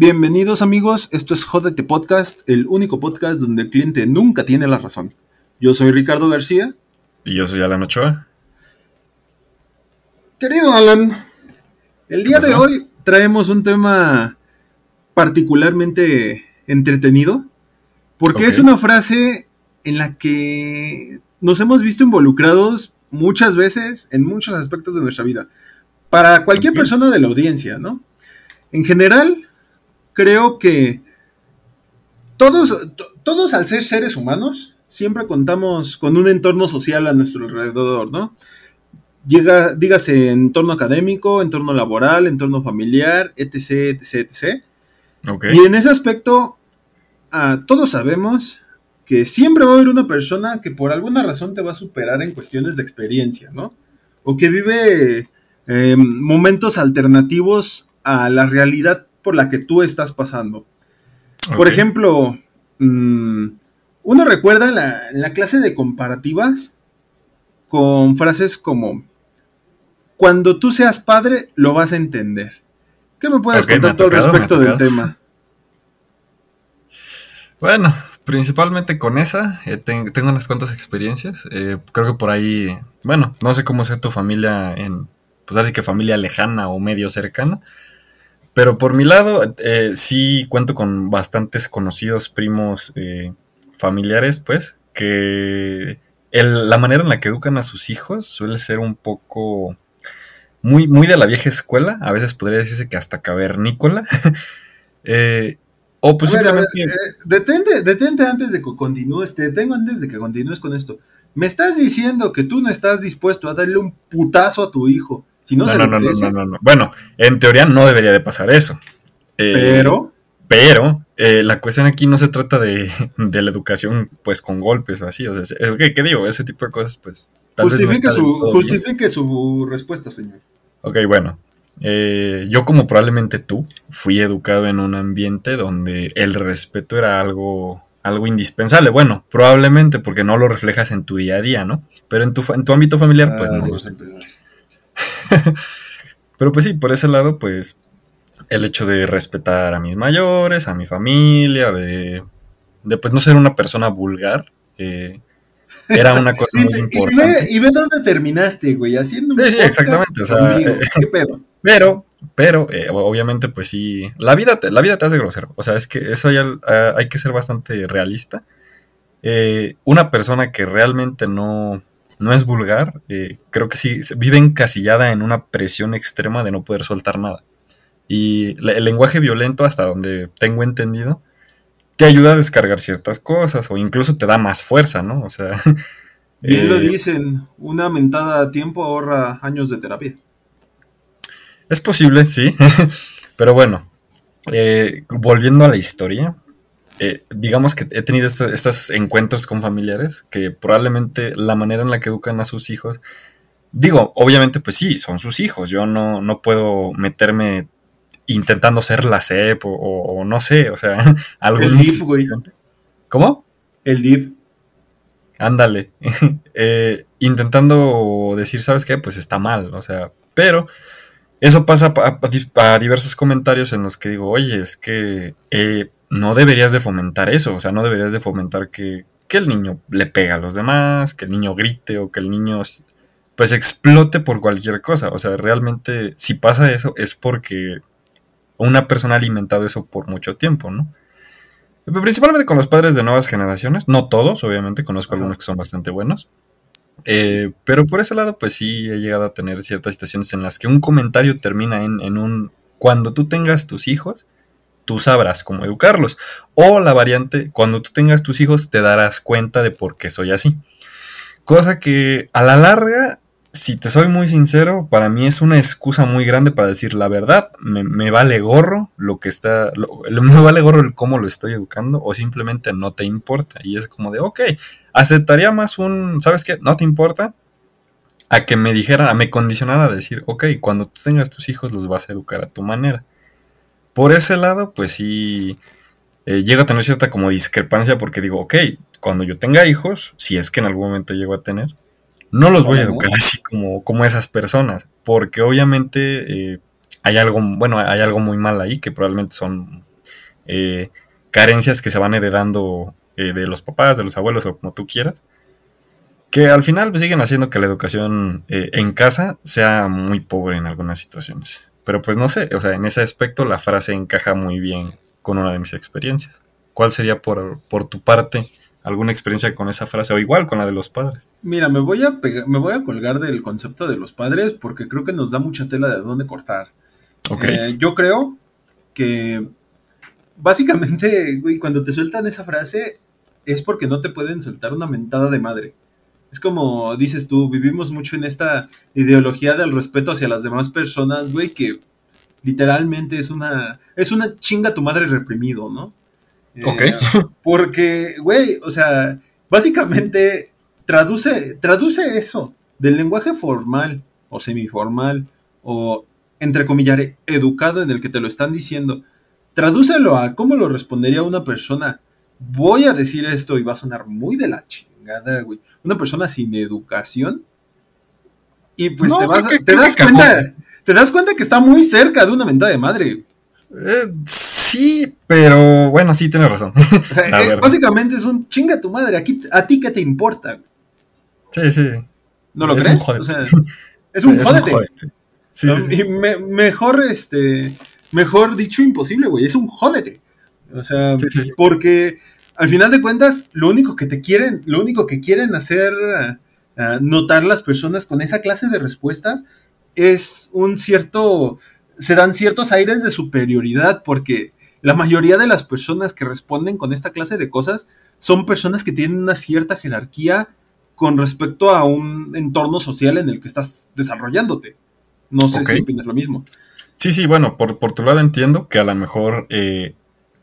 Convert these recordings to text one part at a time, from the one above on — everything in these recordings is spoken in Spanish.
Bienvenidos amigos, esto es Jódete Podcast, el único podcast donde el cliente nunca tiene la razón. Yo soy Ricardo García. Y yo soy Alan Ochoa. Querido Alan, el día de hoy traemos un tema particularmente entretenido, porque es una frase en la que nos hemos visto involucrados muchas veces en muchos aspectos de nuestra vida. Para cualquier persona de la audiencia, ¿no? En general, creo que todos, todos al ser seres humanos, siempre contamos con un entorno social a nuestro alrededor, ¿no? Llega, dígase entorno académico, entorno laboral, entorno familiar, etc, etc, etc. Y en ese aspecto, ah, todos sabemos que siempre va a haber una persona que por alguna razón te va a superar en cuestiones de experiencia, ¿no? O que vive em, momentos alternativos a la realidad por la que tú estás pasando. Por ejemplo, mm, uno recuerda la, la clase de comparativas con frases como, cuando tú seas padre, lo vas a entender. ¿Qué me puedes contar tú al respecto del tema? Bueno, principalmente con esa, eh, tengo unas cuantas experiencias. Eh, creo que por ahí, bueno, no sé cómo sea tu familia en, pues así que familia lejana o medio cercana, pero por mi lado, eh, sí cuento con bastantes conocidos primos eh, familiares, pues, que la manera en la que educan a sus hijos suele ser un poco muy, muy de la vieja escuela, a veces podría decirse que hasta cavernícola. eh, o pues simplemente... Eh, detente, detente antes de que continúes, te detengo antes de que continúes con esto. Me estás diciendo que tú no estás dispuesto a darle un putazo a tu hijo no, no, no, no, no, Bueno, en teoría no debería de pasar eso. Eh, pero. Pero eh, la cuestión aquí no se trata de, la educación, pues con golpes o así. O sea, ¿qué, digo? Ese tipo de cosas, pues. justifique, su, justifique su respuesta, señor. Ok, bueno. Eh, yo, como probablemente tú, fui educado en un ambiente donde el respeto era algo, algo indispensable. Bueno, probablemente porque no lo reflejas en tu día a día, ¿no? Pero en tu, en tu ámbito familiar, pues no lo sé. Pero pues sí, por ese lado, pues el hecho de respetar a mis mayores, a mi familia, de, de pues no ser una persona vulgar, eh, era una cosa muy importante. Y ve, dónde terminaste, güey, haciendo un sí, exactamente, eh, ¿Qué pedo? Pero, pero, eh, obviamente, pues sí, la vida, te, la vida te hace grosero. O sea, es que eso ya hay que ser bastante realista. una persona que realmente no, no es vulgar, eh, creo que sí, vive encasillada en una presión extrema de no poder soltar nada. Y el lenguaje violento, hasta donde tengo entendido, te ayuda a descargar ciertas cosas o incluso te da más fuerza, ¿no? O sea... Bien lo eh, dicen, una mentada a tiempo ahorra años de terapia. Es posible, sí. Pero bueno, eh, volviendo a la historia, eh, digamos que he tenido estos encuentros con familiares que probablemente la manera en la que educan a sus hijos, digo, obviamente pues sí, son sus hijos, yo no, no puedo meterme intentando ser la CEP o, no sé, o sea, algo... El DIP, güey. ¿Cómo? El DIP. Ándale. Eh, intentando decir, ¿sabes qué? Pues está mal, o sea, pero eso pasa a, diversos comentarios en los que digo, oye, es que eh, no deberías de fomentar eso, o sea, no deberías de fomentar que, el niño le pega a los demás, que el niño grite o que el niño pues explote por cualquier cosa, o sea, realmente si pasa eso es porque una persona ha alimentado eso por mucho tiempo, ¿no? Principalmente con los padres de nuevas generaciones, no todos, obviamente, conozco algunos que son bastante buenos, eh, pero por ese lado, pues sí he llegado a tener ciertas situaciones en las que un comentario termina en, en un, cuando tú tengas tus hijos, tú sabrás cómo educarlos. O la variante, cuando tú tengas tus hijos, te darás cuenta de por qué soy así. Cosa que a la larga, si te soy muy sincero, para mí es una excusa muy grande para decir la verdad. Me, vale gorro lo que está, me vale gorro el cómo lo estoy educando o simplemente no te importa. Y es como de, ok, aceptaría más un, ¿sabes qué? No te importa. A que me dijeran, a me condicionara a decir, ok, cuando tú tengas tus hijos los vas a educar a tu manera. Por ese lado, pues sí, eh, llega a tener cierta como discrepancia porque digo, ok, cuando yo tenga hijos, si es que en algún momento llego a tener, no los voy a educar así como, como esas personas, porque obviamente eh, hay algo, bueno, hay algo muy mal ahí que probablemente son eh, carencias que se van heredando eh, de los papás, de los abuelos o como tú quieras, que al final pues, siguen haciendo que la educación en casa sea muy pobre en algunas situaciones. Pero pues no sé, o sea, en ese aspecto la frase encaja muy bien con una de mis experiencias. ¿Cuál sería por, por tu parte alguna experiencia con esa frase o igual con la de los padres? Mira, me voy a me voy a colgar del concepto de los padres porque creo que nos da mucha tela de dónde cortar. Eh, yo creo que básicamente, güey, cuando te sueltan esa frase es porque no te pueden soltar una mentada de madre. Es como dices tú, vivimos mucho en esta ideología del respeto hacia las demás personas, güey, que literalmente es una es una chinga tu madre reprimido, ¿no? Ok. Eh, porque, güey, o sea, básicamente traduce, traduce eso del lenguaje formal o semiformal o entre comillas educado en el que te lo están diciendo. Tradúcelo a cómo lo respondería una persona. Voy a decir esto y va a sonar muy de la chingada, güey. Una persona sin educación. Y pues te, vas, te das cuenta, te das cuenta que está muy cerca de una mentada de madre. Eh, sí, pero bueno, sí, tienes razón. Eh, básicamente es un chinga tu madre. Aquí, ¿A ti qué te importa? Sí, sí. ¿No lo crees? o sea, es un jódete. Y mejor, este, mejor dicho imposible, güey. Es un jódete. O sea, porque al final de cuentas, lo único que te quieren, lo único que quieren hacer eh, notar las personas con esa clase de respuestas es un cierto se dan ciertos aires de superioridad porque la mayoría de las personas que responden con esta clase de cosas son personas que tienen una cierta jerarquía con respecto a un entorno social en el que estás desarrollándote. No sé si opinas lo mismo. Sí, sí, bueno, por, por tu lado entiendo que a lo mejor eh,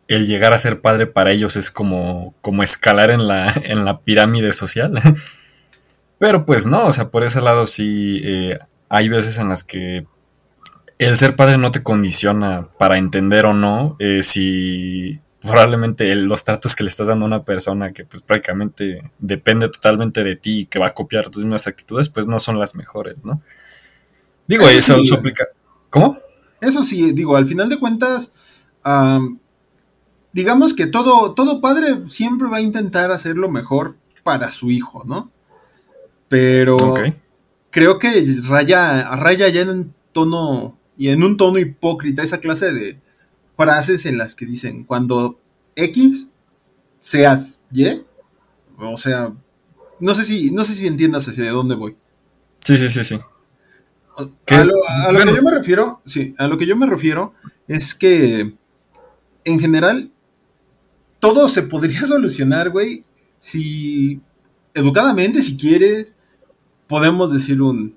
el llegar a ser padre para ellos es como, como escalar en la, en la pirámide social. Pero pues no, o sea, por ese lado sí eh, hay veces en las que el ser padre no te condiciona para entender o no eh, si probablemente los tratos que le estás dando a una persona que pues prácticamente depende totalmente de ti y que va a copiar tus mismas actitudes, pues no son las mejores, ¿no? Digo, eso, eso, aplica... ¿Cómo? Eso sí, digo, al final de cuentas, digamos que todo, todo padre siempre va a intentar hacer lo mejor para su hijo, ¿no? Pero creo que raya, raya ya en tono y en un tono hipócrita esa clase de frases en las que dicen cuando X seas Y, o sea, no sé si no sé si entiendas hacia dónde voy. Sí, sí, sí, sí. A lo, que yo me refiero, sí, a lo que yo me refiero es que en general todo se podría solucionar, güey, si educadamente, si quieres, podemos decir un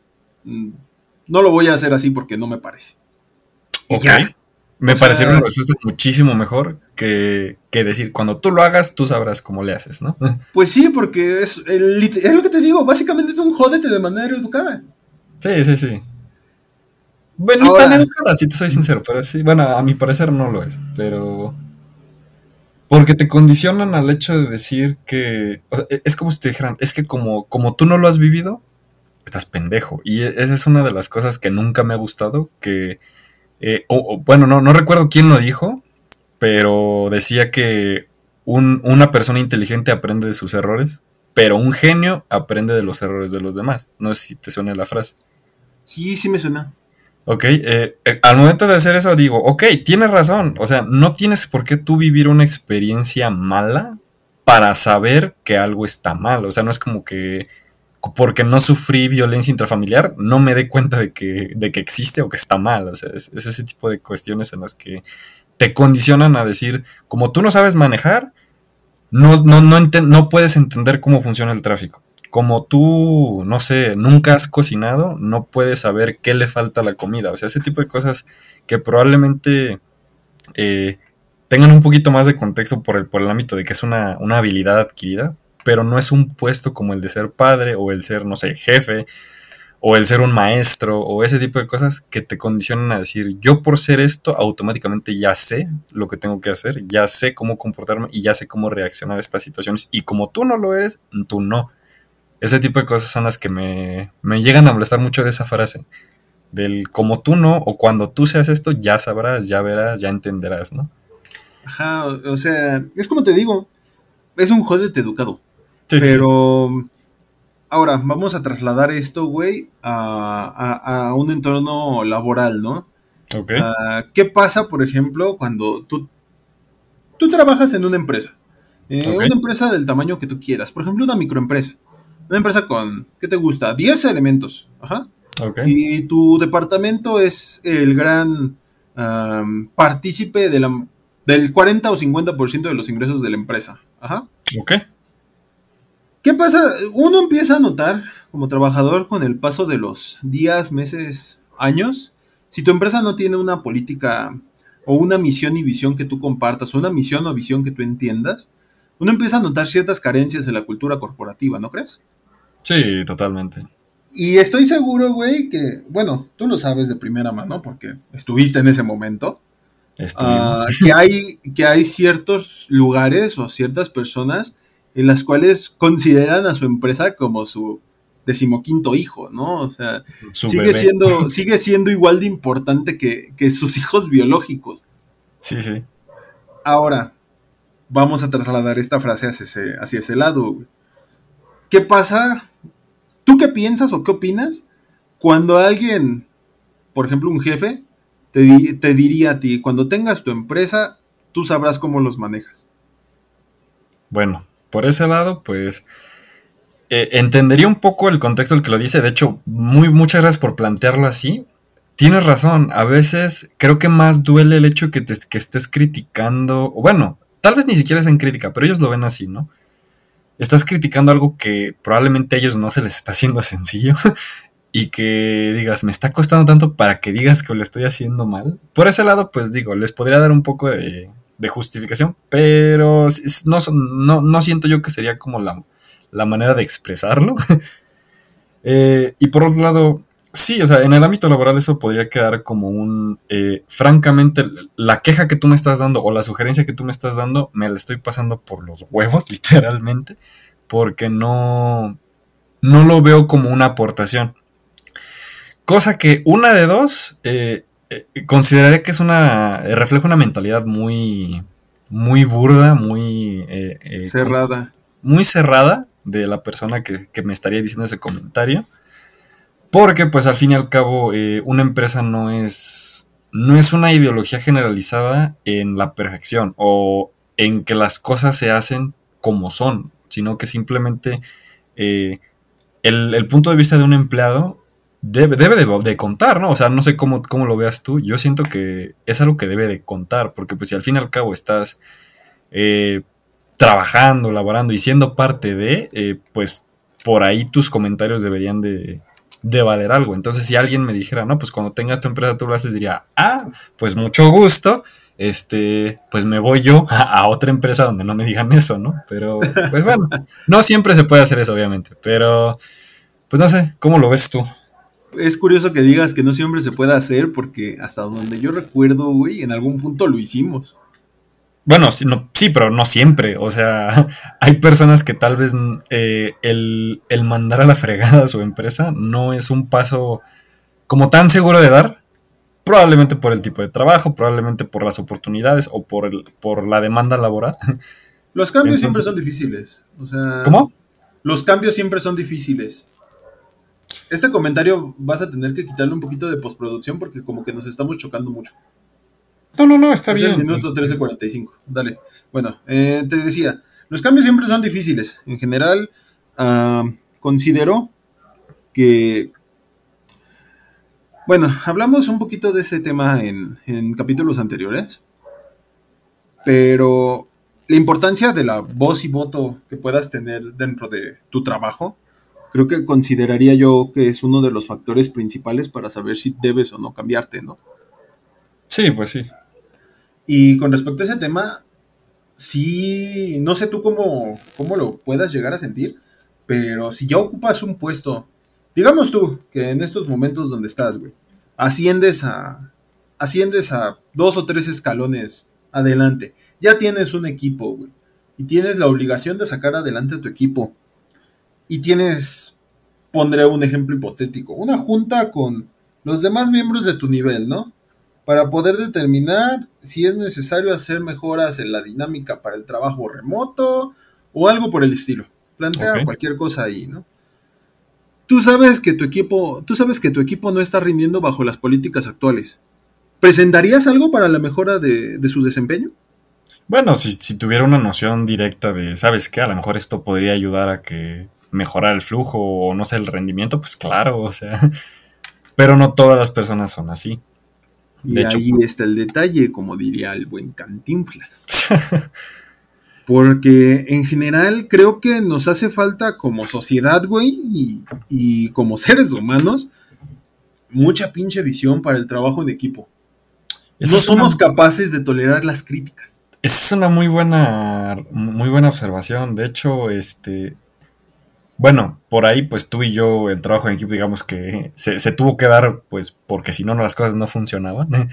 no lo voy a hacer así porque no me parece. Ok. Me pareció una respuesta muchísimo mejor que, decir, cuando tú lo hagas, tú sabrás cómo le haces, ¿no? Pues sí, porque es, es lo que te digo, básicamente es un jódete de manera educada. Sí, sí, sí. Bueno, no tan educada, si te soy sincero, pero sí, bueno, a mi parecer no lo es, pero... Porque te condicionan al hecho de decir que... es como si te dijeran, es que como, como tú no lo has vivido, estás pendejo. Y e, esa es una de las cosas que nunca me ha gustado, que, eh, bueno, no, no recuerdo quién lo dijo, pero decía que una persona inteligente aprende de sus errores, pero un genio aprende de los errores de los demás. No sé si te suena la frase. Sí, sí me suena. Ok, eh, eh, al momento de hacer eso digo, ok, tienes razón, o sea, no tienes por qué tú vivir una experiencia mala para saber que algo está mal, o sea, no es como que porque no sufrí violencia intrafamiliar, no me dé cuenta de que, de que existe o que está mal. O sea, es, ese tipo de cuestiones en las que te condicionan a decir, como tú no sabes manejar, no, no, no, no puedes entender cómo funciona el tráfico. Como tú, no sé, nunca has cocinado, no puedes saber qué le falta a la comida. O sea, ese tipo de cosas que probablemente eh, tengan un poquito más de contexto por el, por el ámbito de que es una, una habilidad adquirida, pero no es un puesto como el de ser padre o el ser, no sé, jefe o el ser un maestro o ese tipo de cosas que te condicionan a decir, yo por ser esto automáticamente ya sé lo que tengo que hacer, ya sé cómo comportarme y ya sé cómo reaccionar a estas situaciones y como tú no lo eres, tú no. Ese tipo de cosas son las que me, me llegan a molestar mucho de esa frase. Del como tú no o cuando tú seas esto ya sabrás, ya verás, ya entenderás, ¿no? Ajá, o sea, es como te digo, es un jodete educado. pero ahora vamos a trasladar esto, güey, a, un entorno laboral, ¿no? Ok. Ah, ¿Qué pasa, por ejemplo, cuando tú, tú trabajas en una empresa? Eh, una empresa del tamaño que tú quieras. Por ejemplo, una microempresa. Una empresa con, ¿qué te gusta? 10 elementos. Ajá. Y tu departamento es el gran partícipe de la, del 40 o 50% de los ingresos de la empresa. Ajá. Ok. ¿Qué pasa? Uno empieza a notar como trabajador con el paso de los días, meses, años, si tu empresa no tiene una política o una misión y visión que tú compartas, o una misión o visión que tú entiendas, uno empieza a notar ciertas carencias en la cultura corporativa, ¿no crees? Sí, totalmente. Y estoy seguro, güey, que, bueno, tú lo sabes de primera mano porque estuviste en ese momento. Uh, que, hay, que hay ciertos lugares o ciertas personas en las cuales consideran a su empresa como su decimoquinto hijo, ¿no? O sea, sigue siendo, sigue siendo igual de importante que, que sus hijos biológicos. Sí, sí. Ahora, vamos a trasladar esta frase hacia ese, hacia ese lado. ¿Qué pasa? ¿Tú qué piensas o qué opinas cuando alguien, por ejemplo un jefe, te, te diría a ti, cuando tengas tu empresa, tú sabrás cómo los manejas? Bueno, por ese lado, pues eh, entendería un poco el contexto del que lo dice. De hecho, muy, muchas gracias por plantearlo así. Tienes razón, a veces creo que más duele el hecho que, te, que estés criticando, o bueno, tal vez ni siquiera es en crítica, pero ellos lo ven así, ¿no? Estás criticando algo que probablemente a ellos no se les está haciendo sencillo y que digas, me está costando tanto para que digas que lo estoy haciendo mal. Por ese lado, pues digo, les podría dar un poco de, justificación, pero no, no, siento yo que sería como la, la manera de expresarlo. Eh, y por otro lado, Sí, o sea, en el ámbito laboral eso podría quedar como un, eh, francamente, la queja que tú me estás dando o la sugerencia que tú me estás dando, me la estoy pasando por los huevos, literalmente, porque no, no lo veo como una aportación. Cosa que una de dos, eh, eh, consideraré que es una, refleja una mentalidad muy, muy burda, muy... cerrada. Muy cerrada de la persona que, que me estaría diciendo ese comentario porque pues al fin y al cabo eh, una empresa no es, no es una ideología generalizada en la perfección o en que las cosas se hacen como son, sino que simplemente eh, el, punto de vista de un empleado debe, debe de, contar, ¿no? O sea, no sé cómo, cómo, lo veas tú, yo siento que es algo que debe de contar, porque pues si al fin y al cabo estás eh, trabajando, laborando y siendo parte de, pues por ahí tus comentarios deberían de, de valer algo. Entonces, si alguien me dijera, no, pues cuando tengas tu empresa tú lo haces, diría, ah, pues mucho gusto, este, pues me voy yo a, otra empresa donde no me digan eso, ¿no? Pero, pues bueno, no siempre se puede hacer eso, obviamente, pero, pues no sé, ¿cómo lo ves tú? Es curioso que digas que no siempre se puede hacer porque hasta donde yo recuerdo, güey, en algún punto lo hicimos. Bueno, sí, no, sí, pero no siempre. O sea, hay personas que tal vez eh, el, mandar a la fregada a su empresa no es un paso como tan seguro de dar. Probablemente por el tipo de trabajo, probablemente por las oportunidades o por, el, por la demanda laboral. Los cambios siempre son difíciles. O sea, ¿Cómo? Los cambios siempre son difíciles. Este comentario vas a tener que quitarle un poquito de postproducción porque como que nos estamos chocando mucho. No, no, no, está bien. El minuto 13.45. Dale. Bueno, eh, te decía, los cambios siempre son difíciles. En general, ah, considero que... Bueno, hablamos un poquito de ese tema en, en capítulos anteriores, pero la importancia de la voz y voto que puedas tener dentro de tu trabajo, creo que consideraría yo que es uno de los factores principales para saber si debes o no cambiarte, ¿no? Sí, pues sí. Y con respecto a ese tema, sí, no sé tú cómo, cómo lo puedas llegar a sentir, pero si ya ocupas un puesto, digamos tú, que en estos momentos donde estás, güey, asciendes a, asciendes a dos o tres escalones adelante, ya tienes un equipo, güey, y tienes la obligación de sacar adelante a tu equipo, y tienes, pondré un ejemplo hipotético, una junta con los demás miembros de tu nivel, ¿no? Para poder determinar si es necesario hacer mejoras en la dinámica para el trabajo remoto o algo por el estilo. Plantea cualquier cosa ahí, ¿no? Tú sabes que tu equipo, tú sabes que tu equipo no está rindiendo bajo las políticas actuales. ¿Presentarías algo para la mejora de, su desempeño? Bueno, si, si, tuviera una noción directa de, ¿sabes qué? A lo mejor esto podría ayudar a que mejorar el flujo o no sé, el rendimiento, pues claro, o sea, pero no todas las personas son así. Y ahí está el detalle, como diría el buen Cantinflas. Porque en general creo que nos hace falta como sociedad, güey, y, como seres humanos, mucha pinche visión para el trabajo de equipo. no somos capaces de tolerar las críticas. Esa es una muy buena, muy buena observación. De hecho, este, bueno, por ahí, pues tú y yo, el trabajo en equipo, digamos que se, tuvo que dar, pues, porque si no, las cosas no funcionaban.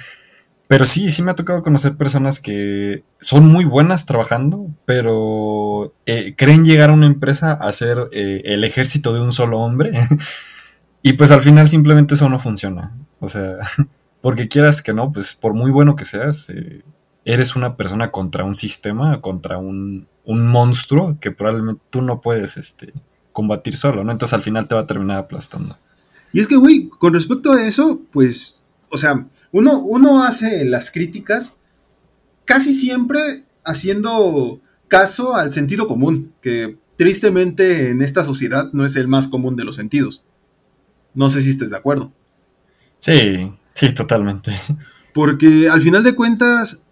Pero sí, sí me ha tocado conocer personas que son muy buenas trabajando, pero eh, creen llegar a una empresa a ser eh, el ejército de un solo hombre. y pues al final simplemente eso no funciona. O sea, porque quieras que no, pues por muy bueno que seas, eh, eres una persona contra un sistema, contra un, un monstruo que probablemente tú no puedes, este, combatir solo, ¿no? Entonces al final te va a terminar aplastando. Y es que, güey, con respecto a eso, pues, o sea, uno, uno hace las críticas casi siempre haciendo caso al sentido común, que tristemente en esta sociedad no es el más común de los sentidos. No sé si estés de acuerdo. Sí, sí, totalmente. Porque al final de cuentas,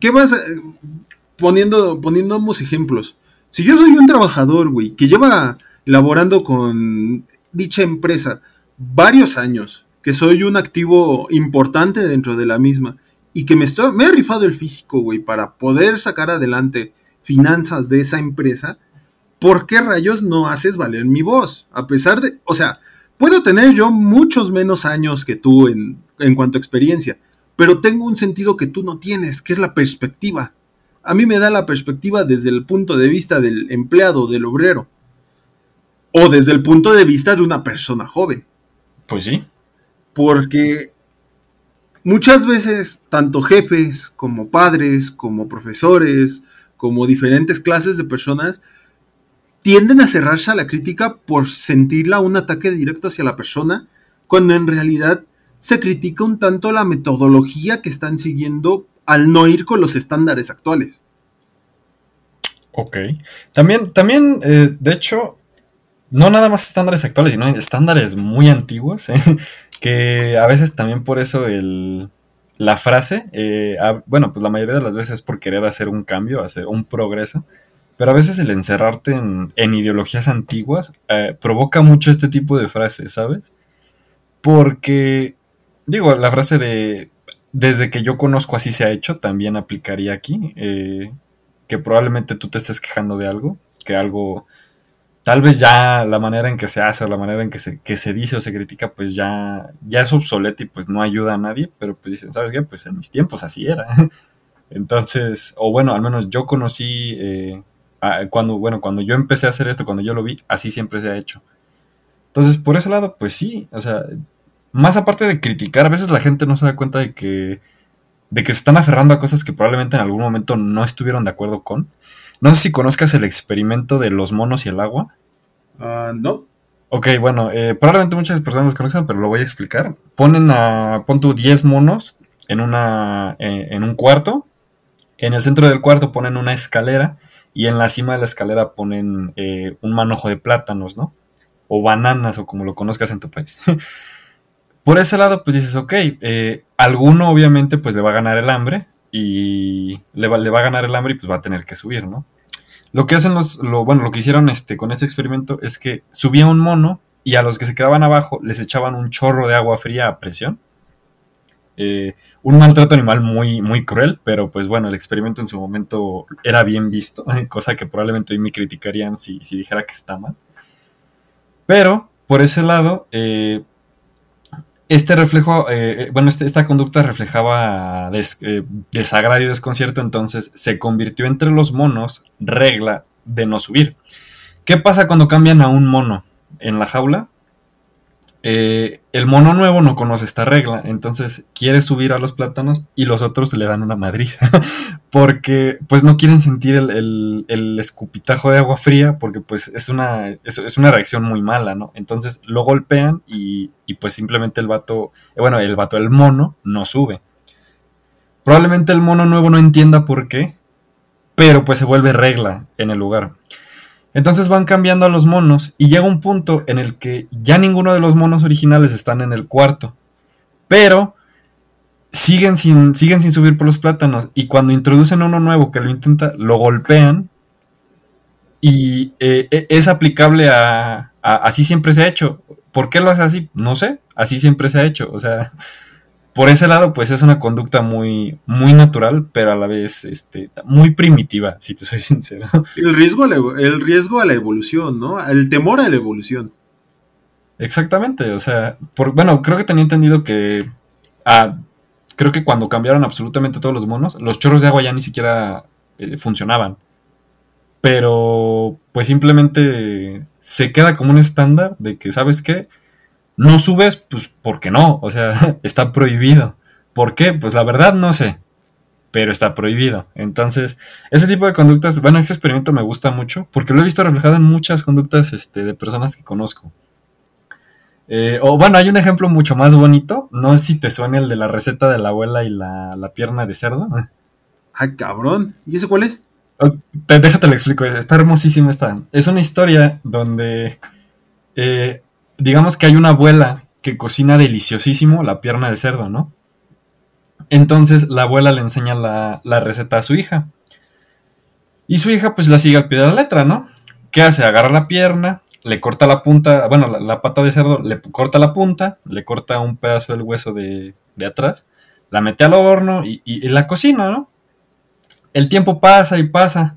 ¿qué vas poniendo, poniéndonos ejemplos? Si yo soy un trabajador, güey, que lleva laborando con dicha empresa varios años, que soy un activo importante dentro de la misma y que me, estoy, me he rifado el físico, güey, para poder sacar adelante finanzas de esa empresa, ¿por qué rayos no haces valer mi voz? A pesar de, o sea, puedo tener yo muchos menos años que tú en, en cuanto a experiencia, pero tengo un sentido que tú no tienes, que es la perspectiva. A mí me da la perspectiva desde el punto de vista del empleado, del obrero o desde el punto de vista de una persona joven. Pues sí. Porque muchas veces, tanto jefes como padres, como profesores, como diferentes clases de personas, tienden a cerrarse a la crítica por sentirla un ataque directo hacia la persona, cuando en realidad se critica un tanto la metodología que están siguiendo al no ir con los estándares actuales. Ok. También, también eh, de hecho, no nada más estándares actuales, sino estándares muy antiguos, ¿eh? que a veces también por eso el, la frase, eh, bueno, pues la mayoría de las veces es por querer hacer un cambio, hacer un progreso, pero a veces el encerrarte en, ideologías antiguas eh, provoca mucho este tipo de frases, ¿sabes? Porque, digo, la frase de, desde que yo conozco así se ha hecho, también aplicaría aquí, que probablemente tú te estés quejando de algo, que algo tal vez ya la manera en que se hace o la manera en que se, que se dice o se critica, pues ya, ya es obsoleto y pues no ayuda a nadie, pero pues dicen, ¿sabes qué? Pues en mis tiempos así era. Entonces, o bueno, al menos yo conocí, eh, cuando, bueno, cuando yo empecé a hacer esto, cuando yo lo vi, así siempre se ha hecho. Entonces, por ese lado, pues sí, o sea, más aparte de criticar, a veces la gente no se da cuenta de que, de que se están aferrando a cosas que probablemente en algún momento no estuvieron de acuerdo con no sé si conozcas el experimento de los monos y el agua. Ah, no. Ok, bueno, eh, probablemente muchas personas lo conozcan, pero lo voy a explicar. Ponen a, pon tu 10 monos en, una, eh, en un cuarto. En el centro del cuarto ponen una escalera y en la cima de la escalera ponen eh, un manojo de plátanos, ¿no? O bananas, o como lo conozcas en tu país. Por ese lado, pues dices, ok, alguno obviamente pues le va a ganar el hambre, y le va, a ganar el hambre y pues va a tener que subir, ¿no? Lo que hacen los, lo, bueno, lo que hicieron este, con este experimento es que subía un mono y a los que se quedaban abajo les echaban un chorro de agua fría a presión. Eh, un maltrato animal muy, muy cruel, pero pues bueno, el experimento en su momento era bien visto, cosa que probablemente hoy me criticarían si, si dijera que está mal. Pero, por ese lado, eh, este reflejo, eh, eh, bueno, este, esta conducta reflejaba eh, desagrado y desconcierto, entonces se convirtió entre los monos regla de no subir. ¿Qué pasa cuando cambian a un mono en la jaula? Eh, el mono nuevo no conoce esta regla, entonces quiere subir a los plátanos y los otros le dan una madriza, porque pues no quieren sentir el, escupitajo de agua fría, porque pues es una, es, una reacción muy mala, ¿no? Entonces lo golpean y, y pues simplemente el vato, eh, bueno, el vato, el mono, no sube. Probablemente el mono nuevo no entienda por qué, pero pues se vuelve regla en el lugar. Entonces van cambiando a los monos y llega un punto en el que ya ninguno de los monos originales están en el cuarto. Pero siguen sin, siguen sin subir por los plátanos y cuando introducen uno nuevo que lo intenta, lo golpean y eh, e, es aplicable a, a, Así siempre se ha hecho. ¿Por qué lo hace así? No sé, así siempre se ha hecho. O sea, por ese lado, pues es una conducta muy, muy natural, pero a la vez este, muy primitiva, si te soy sincero. El riesgo, a la, el riesgo a la evolución, ¿no? El temor a la evolución. Exactamente, o sea, por, bueno, creo que tenía entendido que ah, creo que cuando cambiaron absolutamente todos los monos, los chorros de agua ya ni siquiera eh, funcionaban. Pero pues simplemente se queda como un estándar de que, ¿sabes qué? No subes, pues porque no, o sea, está prohibido. ¿Por qué? Pues la verdad no sé, pero está prohibido. Entonces, ese tipo de conductas, bueno, ese experimento me gusta mucho porque lo he visto reflejado en muchas conductas este, de personas que conozco. Eh, o bueno, hay un ejemplo mucho más bonito, no sé si te suena el de la receta de la abuela y la, pierna de cerdo. Ay, cabrón, ¿y eso cuál es? déjate lo explico, está hermosísima esta. Es una historia donde eh, digamos que hay una abuela que cocina deliciosísimo la pierna de cerdo, ¿no? Entonces la abuela le enseña la, receta a su hija. Y su hija pues la sigue al pie de la letra, ¿no? ¿Qué hace? Agarra la pierna, le corta la punta, bueno, la, pata de cerdo, le corta la punta, le corta un pedazo del hueso de, atrás, la mete al horno y, y, la cocina, ¿no? El tiempo pasa y pasa.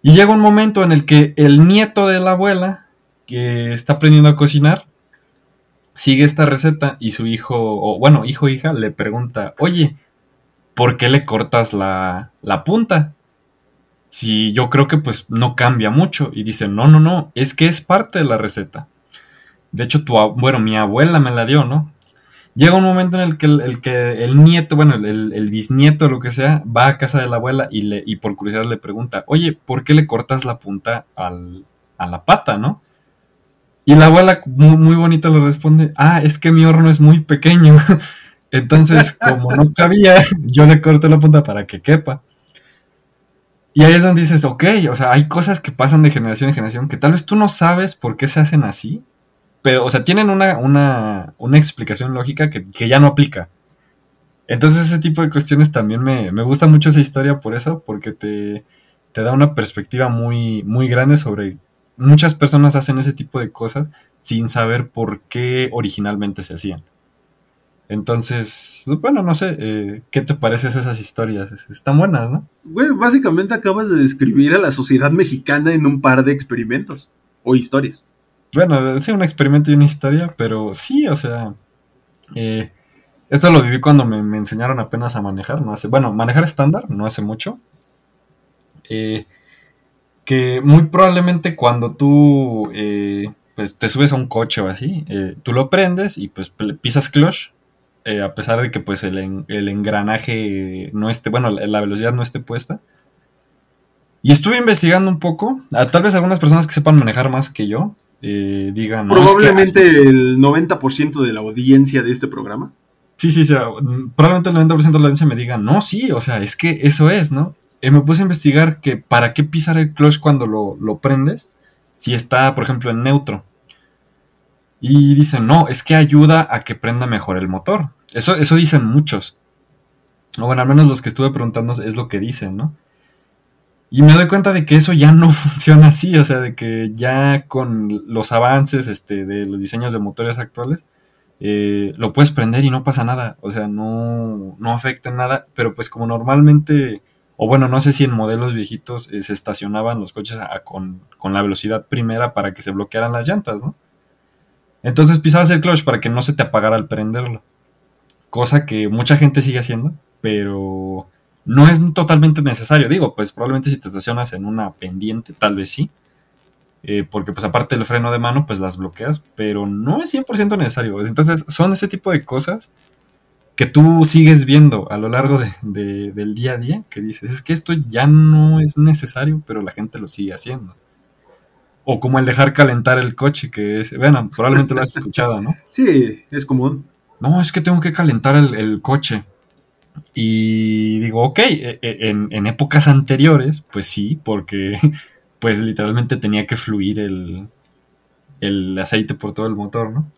Y llega un momento en el que el nieto de la abuela que está aprendiendo a cocinar, sigue esta receta y su hijo, o bueno, hijo hija, le pregunta, oye, ¿por qué le cortas la, la punta? Si yo creo que pues no cambia mucho. Y dice, no, no, no, es que es parte de la receta. De hecho, tu, bueno, mi abuela me la dio, ¿no? Llega un momento en el que el, que el nieto, bueno, el, el, bisnieto, lo que sea, va a casa de la abuela y, le, y por curiosidad le pregunta, oye, ¿por qué le cortas la punta al, a la pata, no? Y la abuela muy, bonita le responde, ah, es que mi horno es muy pequeño. Entonces, como no cabía, yo le corto la punta para que quepa. Y ahí es donde dices, ok, o sea, hay cosas que pasan de generación en generación que tal vez tú no sabes por qué se hacen así, pero, o sea, tienen una, una, una explicación lógica que, que, ya no aplica. Entonces, ese tipo de cuestiones también me, me gusta mucho esa historia por eso, porque te, te da una perspectiva muy, muy grande sobre muchas personas hacen ese tipo de cosas sin saber por qué originalmente se hacían. Entonces, bueno, no sé, eh, ¿qué te parecen esas historias? Están buenas, ¿no? Güey, básicamente acabas de describir a la sociedad mexicana en un par de experimentos o historias. Bueno, sí, un experimento y una historia, pero sí, o sea, eh, esto lo viví cuando me, me, enseñaron apenas a manejar, no hace, bueno, manejar estándar, no hace mucho. Eh, que muy probablemente cuando tú eh, pues te subes a un coche o así, eh, tú lo prendes y pues pisas clutch, eh, a pesar de que pues el, engranaje no esté, bueno, la velocidad no esté puesta. Y estuve investigando un poco, tal vez algunas personas que sepan manejar más que yo, digan... Probablemente el 90% de la audiencia de este programa. Sí, sí, sí, probablemente el 90% de la audiencia me diga, no, sí, o sea, es que eso es, ¿no? Eh, me puse a investigar que para qué pisar el clutch cuando lo, prendes, si está, por ejemplo, en neutro. Y dicen, no, es que ayuda a que prenda mejor el motor. Eso, eso dicen muchos. O bueno, al menos los que estuve preguntando es lo que dicen, ¿no? Y me doy cuenta de que eso ya no funciona así, o sea, de que ya con los avances este, de los diseños de motores actuales, eh, lo puedes prender y no pasa nada, o sea, no, no afecta en nada, pero pues como normalmente o bueno, no sé si en modelos viejitos eh, se estacionaban los coches con, la velocidad primera para que se bloquearan las llantas, ¿no? Entonces pisabas el clutch para que no se te apagara al prenderlo. Cosa que mucha gente sigue haciendo, pero no es totalmente necesario. Digo, pues probablemente si te estacionas en una pendiente, tal vez sí. eh, porque pues aparte del freno de mano, pues las bloqueas, pero no es 100% necesario. Entonces son ese tipo de cosas que tú sigues viendo a lo largo de, del día a día, que dices, es que esto ya no es necesario, pero la gente lo sigue haciendo. O como el dejar calentar el coche, que es, bueno, probablemente lo has escuchado, ¿no? Sí, es común. No, es que tengo que calentar el, coche. Y digo, ok, e, e, en, en, épocas anteriores, pues sí, porque pues literalmente tenía que fluir el, el aceite por todo el motor, ¿no?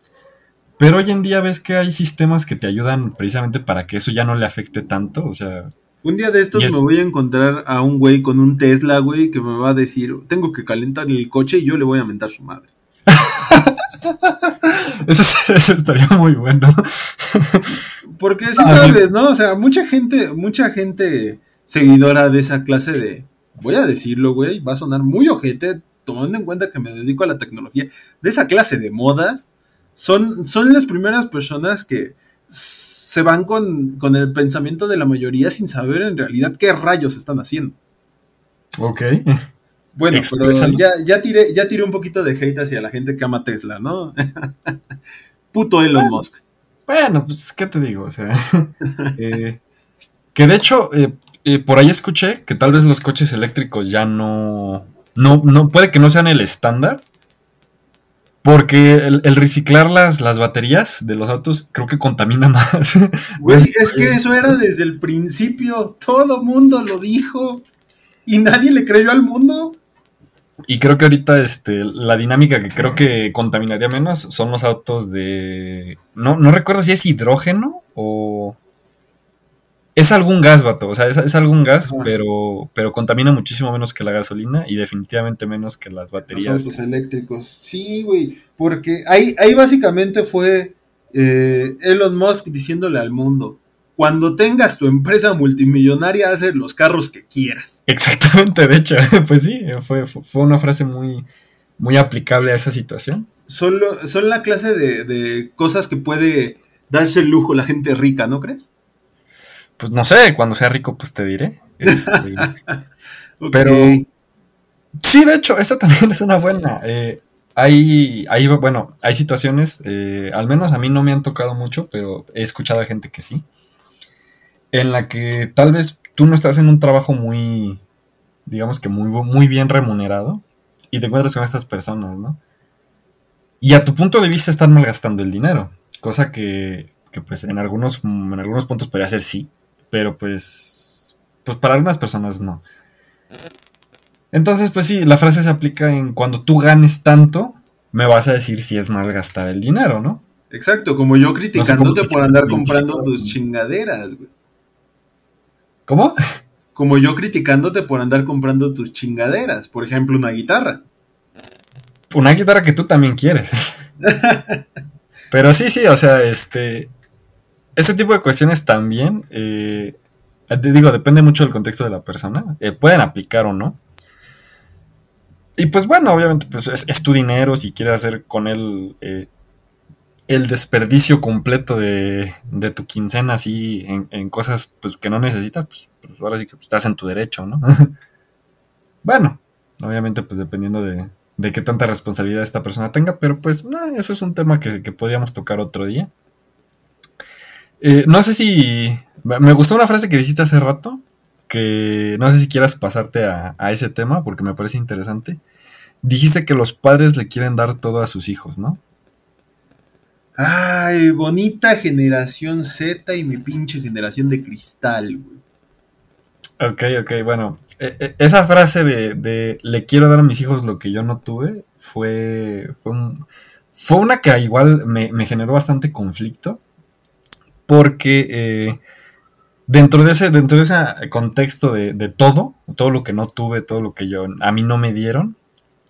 Pero hoy en día ves que hay sistemas que te ayudan precisamente para que eso ya no le afecte tanto, o sea... Un día de estos me voy a encontrar a un güey con un Tesla, güey, que me va a decir, tengo que calentar el coche y yo le voy a mentar su madre. eso, estaría muy bueno. Porque sí ah, sabes, ¿no? O sea, mucha gente, mucha gente seguidora de esa clase de, voy a decirlo, güey, va a sonar muy ojete, tomando en cuenta que me dedico a la tecnología, de esa clase de modas, son, son las primeras personas que se van con, el pensamiento de la mayoría sin saber en realidad qué rayos están haciendo. Ok. Bueno, pero ya, ya, tiré, ya tiré un poquito de hate hacia la gente que ama Tesla, ¿no? Puto Elon Musk. Bueno, pues, ¿qué te digo? O sea, eh, que de hecho, eh, eh, por ahí escuché que tal vez los coches eléctricos ya no, no, no, puede que no sean el estándar, porque el, reciclar las, las, baterías de los autos creo que contamina más. es que eso era desde el principio. Todo mundo lo dijo. Y nadie le creyó al mundo. Y creo que ahorita este, la dinámica que creo que contaminaría menos son los autos de. No, no recuerdo si es hidrógeno o. Es algún gas, vato. O sea, es, algún gas, pero, pero contamina muchísimo menos que la gasolina y definitivamente menos que las baterías. Los autos eléctricos. Sí, güey. Porque ahí, ahí básicamente fue eh, Elon Musk diciéndole al mundo. Cuando tengas tu empresa multimillonaria, hacer los carros que quieras. Exactamente, de hecho, pues sí, fue, fue una frase muy, muy aplicable a esa situación. Son, son la clase de, de cosas que puede darse el lujo la gente rica, ¿no crees? Pues no sé, cuando sea rico, pues te diré. Este, pero sí, de hecho, esta también es una buena. Eh, hay, hay, bueno, hay situaciones, eh, al menos a mí no me han tocado mucho, pero he escuchado a gente que sí, en la que tal vez tú no estás en un trabajo muy, digamos que muy, muy bien remunerado y te encuentras con estas personas, ¿no? Y a tu punto de vista están malgastando el dinero, cosa que, que pues en algunos, en algunos puntos podría ser sí, pero pues, pues para algunas personas no. Entonces, pues sí, la frase se aplica en cuando tú ganes tanto, me vas a decir si es mal gastar el dinero, ¿no? Exacto, como yo criticándote por andar comprando tus chingaderas, güey. ¿Cómo? Como yo criticándote por andar comprando tus chingaderas, por ejemplo, una guitarra. Una guitarra que tú también quieres. Pero sí, sí, o sea, este, ese tipo de cuestiones también, eh, te digo, depende mucho del contexto de la persona. Eh, pueden aplicar o no. Y pues bueno, obviamente pues es, tu dinero, si quieres hacer con él eh, el desperdicio completo de, tu quincena así en, cosas pues, que no necesitas, pues, pues, ahora sí que estás en tu derecho, ¿no? bueno, obviamente pues dependiendo de, de, qué tanta responsabilidad esta persona tenga, pero pues eso es un tema que podríamos tocar otro día. Eh, no sé si. Me gustó una frase que dijiste hace rato. Que no sé si quieras pasarte a, ese tema porque me parece interesante. Dijiste que los padres le quieren dar todo a sus hijos, ¿no? Ay, bonita generación Z y mi pinche generación de cristal, güey. Ok, ok, bueno. E, e, esa frase de, le quiero dar a mis hijos lo que yo no tuve fue. Fue, una que igual me generó bastante conflicto porque eh, dentro, de ese, dentro de ese contexto de, todo, todo lo que no tuve, todo lo que yo, a mí no me dieron,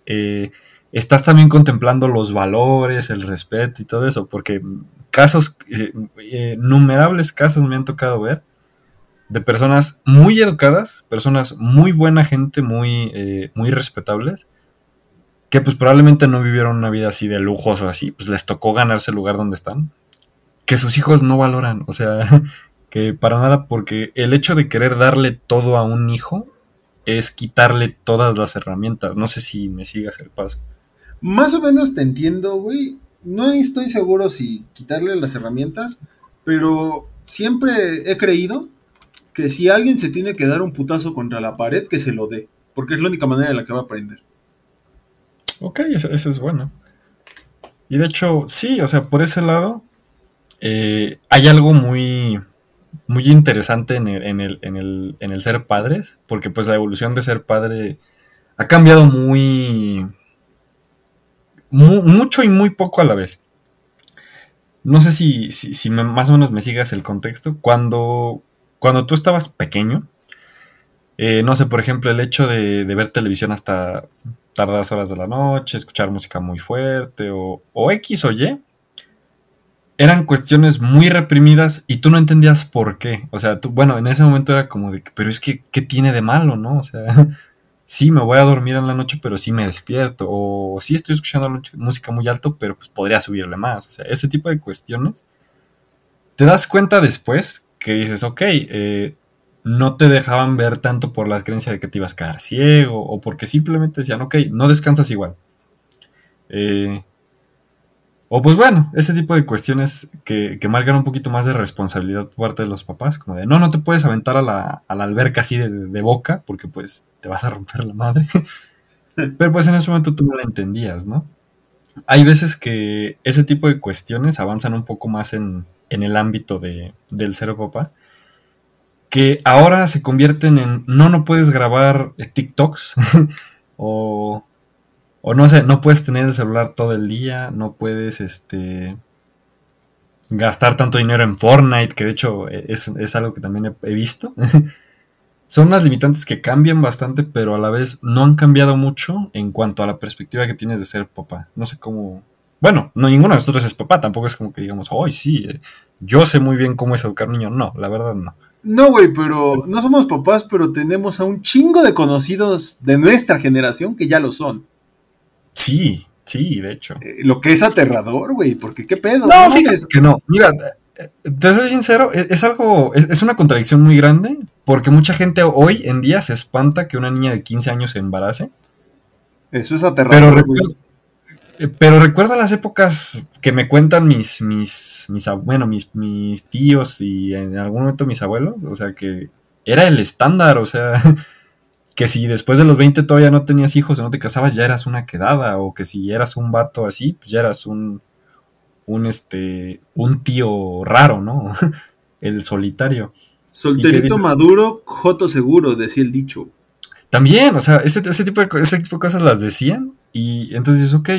eh, estás también contemplando los valores, el respeto y todo eso, porque casos, eh, innumerables casos me han tocado ver de personas muy educadas, personas muy buena gente, muy, muy respetables, que pues probablemente no vivieron una vida así de lujos o así, pues les tocó ganarse el lugar donde están, que sus hijos no valoran. O sea, que para nada, porque el hecho de querer darle todo a un hijo es quitarle todas las herramientas. No sé si me sigas el paso. Más o menos te entiendo, güey. No estoy seguro si quitarle las herramientas, pero siempre he creído que si alguien se tiene que dar un putazo contra la pared, que se lo dé, porque es la única manera en la que va a aprender. Ok, eso, es bueno. Y de hecho, sí, o sea, por ese lado, eh, hay algo muy, muy interesante en el, en, el, en, el, en el ser padres, porque pues la evolución de ser padre ha cambiado muy, mucho y muy poco a la vez. No sé si, si, más o menos me sigas el contexto. Cuando, cuando tú estabas pequeño, eh, no sé, por ejemplo, el hecho de, ver televisión hasta tardas horas de la noche, escuchar música muy fuerte o, o X o Y, eran cuestiones muy reprimidas y tú no entendías por qué. O sea, tú, bueno, en ese momento era como de, pero es que, ¿qué tiene de malo, no? O sea, sí me voy a dormir en la noche, pero sí me despierto. O sí estoy escuchando música muy alto, pero pues podría subirle más. O sea, ese tipo de cuestiones. Te das cuenta después que dices, ok, eh, no te dejaban ver tanto por la creencia de que te ibas a quedar ciego o porque simplemente decían, ok, no descansas igual. Eh, o pues bueno, ese tipo de cuestiones que, marcan un poquito más de responsabilidad por parte de los papás, como de no, no te puedes aventar a la, alberca así de, boca, porque pues te vas a romper la madre. Pero pues en ese momento tú no la entendías, ¿no? Hay veces que ese tipo de cuestiones avanzan un poco más en, el ámbito de, del ser papá, que ahora se convierten en no, no puedes grabar TikToks o o no sé, no puedes tener el celular todo el día, no puedes este gastar tanto dinero en Fortnite, que de hecho e, es, algo que también he, visto. Son unas limitantes que cambian bastante, pero a la vez no han cambiado mucho en cuanto a la perspectiva que tienes de ser papá. No sé cómo. Bueno, no ninguno de nosotros es papá, tampoco es como que digamos, hoy sí, eh, yo sé muy bien cómo es educar niño. No, la verdad no. No, güey, pero no somos papás, pero tenemos a un chingo de conocidos de nuestra generación que ya lo son. Sí, sí, de hecho. Eh, lo que es aterrador, güey, porque qué pedo. No, fíjate que no. Mira, te soy sincero, e-, es, algo, es, una contradicción muy grande, porque mucha gente hoy en día se espanta que una niña de 15 años se embarace. Eso es aterrador. Pero, recuerdo, eh, pero recuerdo las épocas que me cuentan mis, mis, mis, bueno, mis, mis tíos y en algún momento mis abuelos, o sea que era el estándar, o sea, que si después de los 20 todavía no tenías hijos o no te casabas, ya eras una quedada, o que si eras un vato así, pues ya eras un, un, este, un tío raro, ¿no? el solitario. Solterito maduro, joto seguro, decía el dicho. También, o sea, ese, tipo de, ese tipo de cosas las decían, y entonces dices, ok,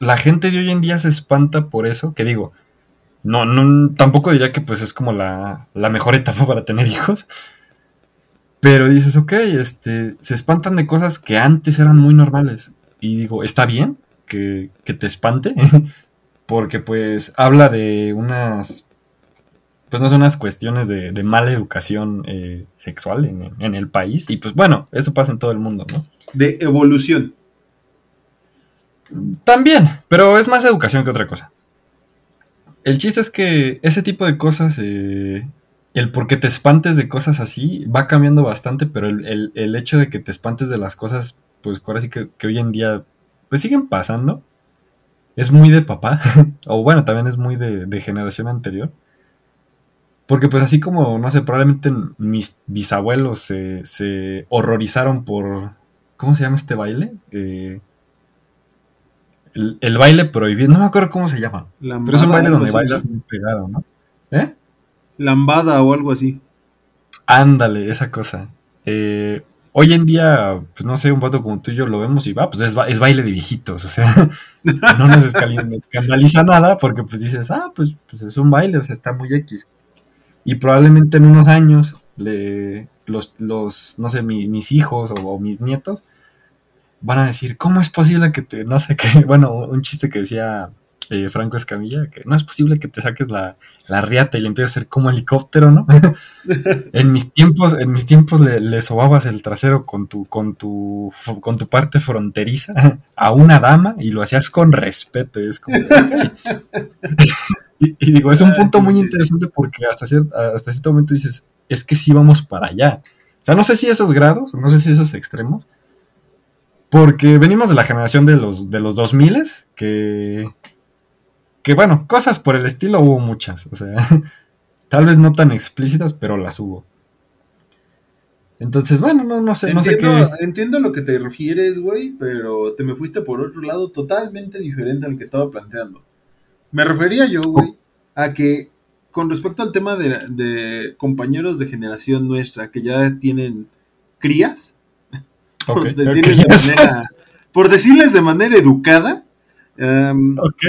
la gente de hoy en día se espanta por eso, que digo, no, no, tampoco diría que pues es como la, la mejor etapa para tener hijos, pero dices, ok, este, se espantan de cosas que antes eran muy normales. Y digo, está bien que, te espante, porque pues habla de unas, pues no son unas cuestiones de, mala educación eh, sexual en, en, el país. Y pues bueno, eso pasa en todo el mundo, ¿no? De evolución. También, pero es más educación que otra cosa. El chiste es que ese tipo de cosas eh, el por qué te espantes de cosas así va cambiando bastante, pero el, hecho de que te espantes de las cosas, pues ahora sí que, hoy en día, pues siguen pasando. Es muy de papá, o bueno, también es muy de, generación anterior. Porque pues así como, no sé, probablemente mis bisabuelos se, horrorizaron por... ¿Cómo se llama este baile? Eh, el, baile prohibido, no me acuerdo cómo se llama. pero es un baile donde bailas muy pegado, ¿no? ¿Eh? Lambada o algo así. Ándale, esa cosa. Eh, hoy en día, pues no sé, un vato como tú y yo lo vemos y va, pues es, baile de viejitos, o sea, no nos escandaliza nada porque pues dices, ah, pues, pues es un baile, o sea, está muy X. Y probablemente en unos años, le, los, los, no sé, mis hijos o, mis nietos van a decir, ¿cómo es posible que te, no sé qué, bueno, un chiste que decía eh, Franco Escamilla, que no es posible que te saques la, riata y le empieces a hacer como helicóptero, ¿no? en mis tiempos, en mis tiempos le, sobabas el trasero con tu, con tu, con tu parte fronteriza a una dama y lo hacías con respeto. es como, y, digo, es un punto muy interesante porque hasta cierto, hasta cierto momento dices, es que sí vamos para allá. sea, no sé si esos grados, no sé si esos extremos, porque venimos de la generación de los, de los 2000 que, que, bueno, cosas por el estilo hubo muchas, o sea, tal vez no tan explícitas, pero las hubo. Entonces, bueno, no, no sé, entiendo, no sé qué. Entiendo lo que te refieres, güey, pero te me fuiste por otro lado totalmente diferente al que estaba planteando. Me refería yo, güey, a que con respecto al tema de, de compañeros de generación nuestra que ya tienen crías, por, decirles, de manera, por decirles de manera educada, Ok.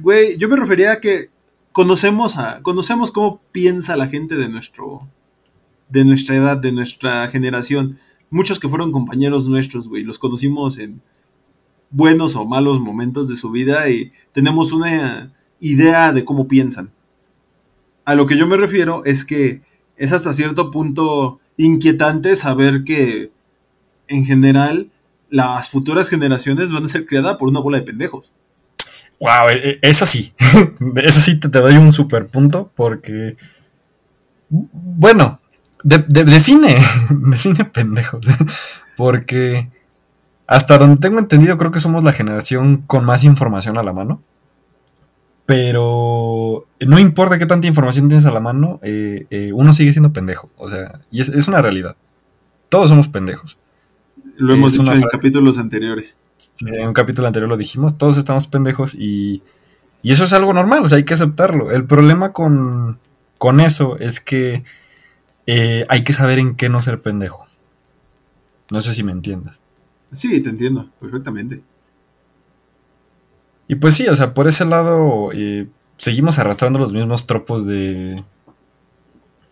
Güey, yo me refería a que conocemos a conocemos cómo piensa la gente de nuestro de nuestra edad, de nuestra generación. Muchos que fueron compañeros nuestros, güey, los conocimos en buenos o malos momentos de su vida y tenemos una idea de cómo piensan. A lo que yo me refiero es que es hasta cierto punto inquietante saber que en general las futuras generaciones van a ser criadas por una bola de pendejos. Wow, eso sí. Eso sí te, te doy un super punto porque. Bueno, de- de- define. define pendejos. Porque hasta donde tengo entendido, creo que somos la generación con más información a la mano. Pero no importa qué tanta información tienes a la mano, eh, eh, uno sigue siendo pendejo. O sea, y es, es una realidad. Todos somos pendejos. Lo hemos Es dicho una en capítulos anteriores. En un capítulo anterior lo dijimos, todos estamos pendejos y, y eso es algo normal, o sea, hay que aceptarlo. El problema con, con eso es que eh, hay que saber en qué no ser pendejo. No sé si me entiendas. Sí, te entiendo, perfectamente. Y pues sí, o sea, por ese lado eh, seguimos arrastrando los mismos tropos de,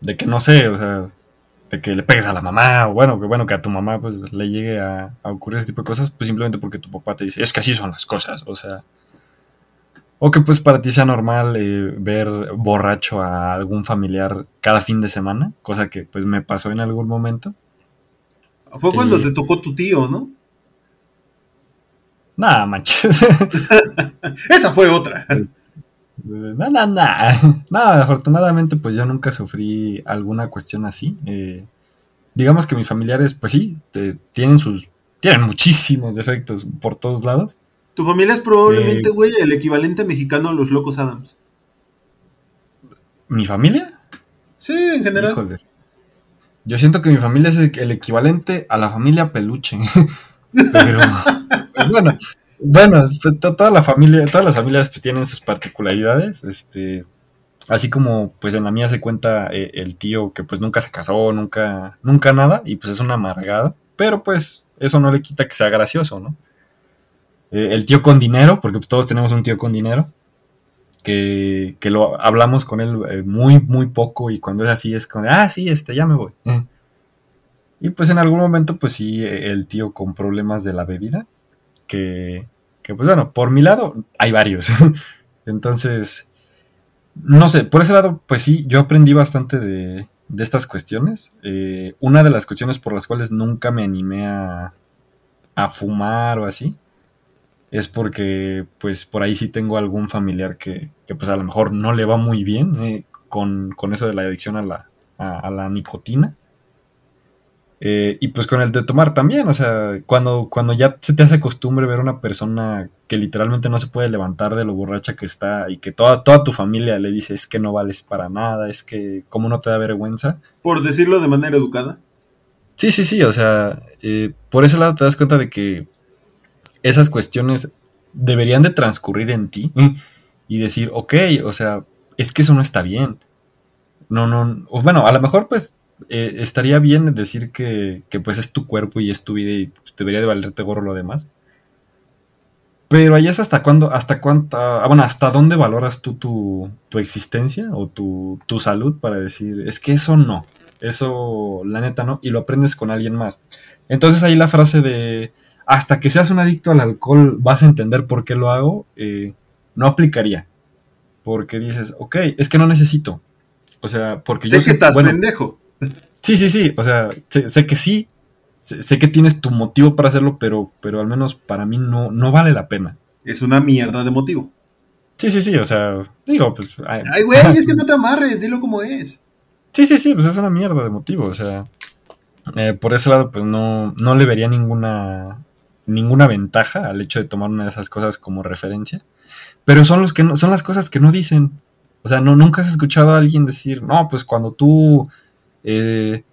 de que no sé, o sea, de que le pegues a la mamá, o bueno, que bueno, que a tu mamá pues le llegue a, a ocurrir ese tipo de cosas, pues simplemente porque tu papá te dice, es que así son las cosas, o sea. O que pues para ti sea normal eh, ver borracho a algún familiar cada fin de semana, cosa que pues me pasó en algún momento. Fue cuando te tocó tu tío, ¿no? Nada, manches. Esa fue otra. No, no, no. No, afortunadamente, pues yo nunca sufrí alguna cuestión así. Eh, digamos que mis familiares, pues sí, te- tienen sus. Tienen muchísimos defectos por todos lados. Tu familia es probablemente, Eh. güey, el equivalente mexicano a los locos Adams. ¿Mi familia? Sí, en general. Híjole. Yo siento que mi familia es el, el equivalente a la familia peluche. Pero. pues bueno. Bueno, pues, to- toda la familia, todas las familias pues tienen sus particularidades. Este. Así como pues en la mía se cuenta eh, el tío que pues nunca se casó, nunca, nunca nada, y pues es una amargada. Pero pues eso no le quita que sea gracioso, ¿no? Eh, el tío con dinero, porque pues, todos tenemos un tío con dinero, que, que lo hablamos con él eh, muy, muy poco, y cuando es así es como, ah, sí, este, ya me voy. Eh. Y pues en algún momento, pues sí, el tío con problemas de la bebida, que, que pues bueno, por mi lado hay varios. Entonces, no sé, por ese lado, pues sí, yo aprendí bastante de, de estas cuestiones. Eh, una de las cuestiones por las cuales nunca me animé a, a fumar o así, es porque pues por ahí sí tengo algún familiar que, que, pues a lo mejor no le va muy bien eh, con, con, eso de la adicción a la, a, a la nicotina. Eh, y pues con el de tomar también, o sea, cuando, cuando ya se te hace costumbre ver a una persona que literalmente no se puede levantar de lo borracha que está y que toda, toda tu familia le dice es que no vales para nada, es que cómo no te da vergüenza. Por decirlo de manera educada. Sí, sí, sí, o sea, eh, por ese lado te das cuenta de que esas cuestiones deberían de transcurrir en ti y decir, ok, o sea, es que eso no está bien. No, no, o bueno, a lo mejor pues eh, estaría bien decir que, que, pues es tu cuerpo y es tu vida y pues, debería de valerte gorro lo demás. Pero ahí es hasta cuándo, hasta cuánta, bueno, hasta dónde valoras tú tu, tu existencia o tu, tu, salud para decir, es que eso no, eso la neta no, y lo aprendes con alguien más. Entonces ahí la frase de, hasta que seas un adicto al alcohol vas a entender por qué lo hago, eh, no aplicaría. Porque dices, ok, es que no necesito. O sea, porque sé yo que estás bueno, pendejo. Sí, sí, sí. O sea, sé, sé que sí. Sé, sé, que tienes tu motivo para hacerlo, pero, pero al menos para mí no, no vale la pena. Es una mierda de motivo. Sí, sí, sí. O sea, digo, pues. Ay, güey, es que no te amarres, dilo como es. Sí, sí, sí. Pues es una mierda de motivo. O sea, eh, por ese lado, pues no, no le vería ninguna, ninguna ventaja al hecho de tomar una de esas cosas como referencia. Pero son, los que no, son las cosas que no dicen. O sea, no, nunca has escuchado a alguien decir, no, pues cuando tú eh,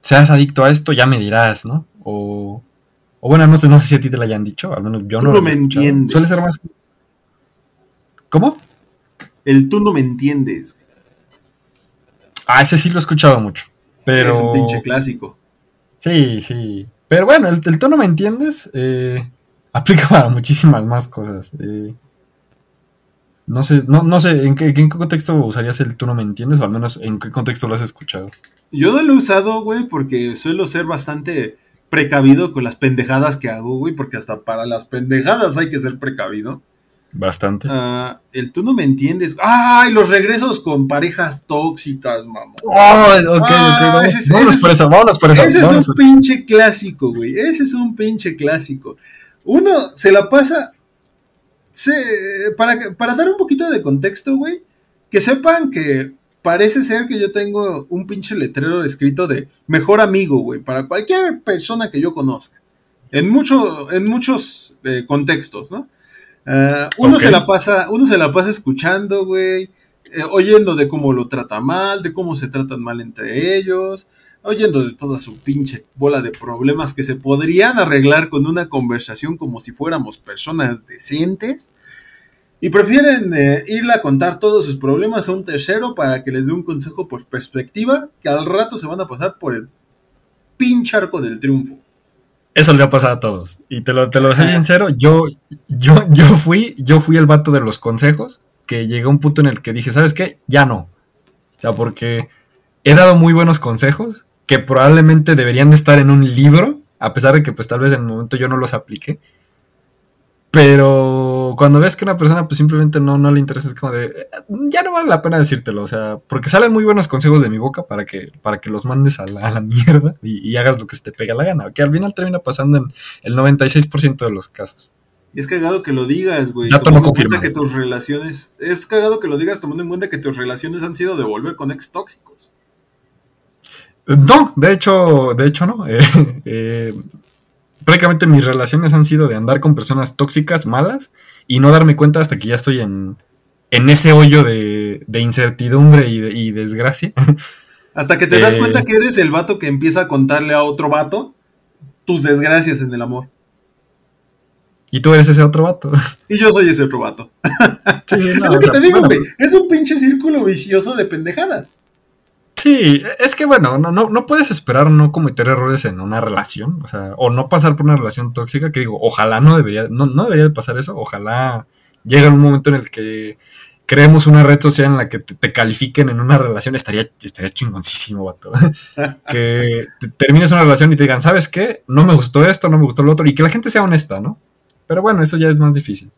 seas adicto a esto, ya me dirás, ¿no? O, o bueno, no sé, no sé si a ti te lo hayan dicho, al menos yo no. lo me entiendes. Suele ser más. ¿Cómo? El tú no me entiendes. Ah, ese sí lo he escuchado mucho. Pero... Es un pinche clásico. Sí, sí. Pero bueno, el, el tú no me entiendes eh, aplica para muchísimas más cosas. Eh, no sé, no, no sé, ¿en qué, ¿en qué contexto usarías el tú no me entiendes? O al menos, ¿en qué contexto lo has escuchado? Yo no lo he usado, güey, porque suelo ser bastante precavido con las pendejadas que hago, güey, porque hasta para las pendejadas hay que ser precavido. Bastante. Ah, el tú no me entiendes. ¡Ay! Los regresos con parejas tóxicas, mamá. Oh, ok. Ah, Vámonos, ese es- vámonos ese por es- eso, vámonos por eso. Ese es un pinche clásico, güey. Ese es un pinche clásico. Uno se la pasa. Para, para dar un poquito de contexto, güey. Que sepan que parece ser que yo tengo un pinche letrero escrito de mejor amigo, güey. Para cualquier persona que yo conozca. En, mucho, en muchos eh, contextos, ¿no? Ah, uno se la pasa, uno se la pasa escuchando, güey. eh, oyendo de cómo lo trata mal, de cómo se tratan mal entre ellos, oyendo de toda su pinche bola de problemas que se podrían arreglar con una conversación como si fuéramos personas decentes. Y prefieren eh, irle a contar todos sus problemas a un tercero para que les dé un consejo por perspectiva, que al rato se van a pasar por el pinche arco del triunfo. Eso le ha pasado a todos. Y te lo, te lo soy sincero, yo, yo, yo fui, yo fui el vato de los consejos, que llegué a un punto en el que dije, ¿sabes qué? Ya no. O sea, porque he dado muy buenos consejos que probablemente deberían de estar en un libro, a pesar de que pues tal vez en el momento yo no los apliqué. Pero cuando ves que una persona pues simplemente no, no le interesa, es como de, "Eh, ya no vale la pena decírtelo, o sea, porque salen muy buenos consejos de mi boca para que, para que los mandes a la, a la mierda y, y hagas lo que se te pega la gana, que al final termina pasando en el 96% de los casos. Es cagado que lo digas, güey. Dato tomando en cuenta que tus relaciones. Es cagado que lo digas tomando en cuenta que tus relaciones han sido de volver con ex tóxicos. No, de hecho, de hecho no. Eh, eh, prácticamente mis relaciones han sido de andar con personas tóxicas, malas, y no darme cuenta hasta que ya estoy en, en ese hoyo de, de incertidumbre y, de- y desgracia. Hasta que te das Eh. cuenta que eres el vato que empieza a contarle a otro vato tus desgracias en el amor. Y tú eres ese otro vato. Y yo soy ese otro vato. Sí, no, es lo que te digo, bueno, güey. Es un pinche círculo vicioso de pendejada. Sí, es que bueno, no, no, no puedes esperar no cometer errores en una relación, o sea, o no pasar por una relación tóxica, que digo, ojalá no debería, no, no debería de pasar eso, ojalá llegue un momento en el que creemos una red social en la que te, te califiquen en una relación, estaría, estaría chingoncísimo, vato. que te- termines una relación y te digan, ¿sabes qué? No me gustó esto, no me gustó lo otro, y que la gente sea honesta, ¿no? Pero bueno, eso ya es más difícil.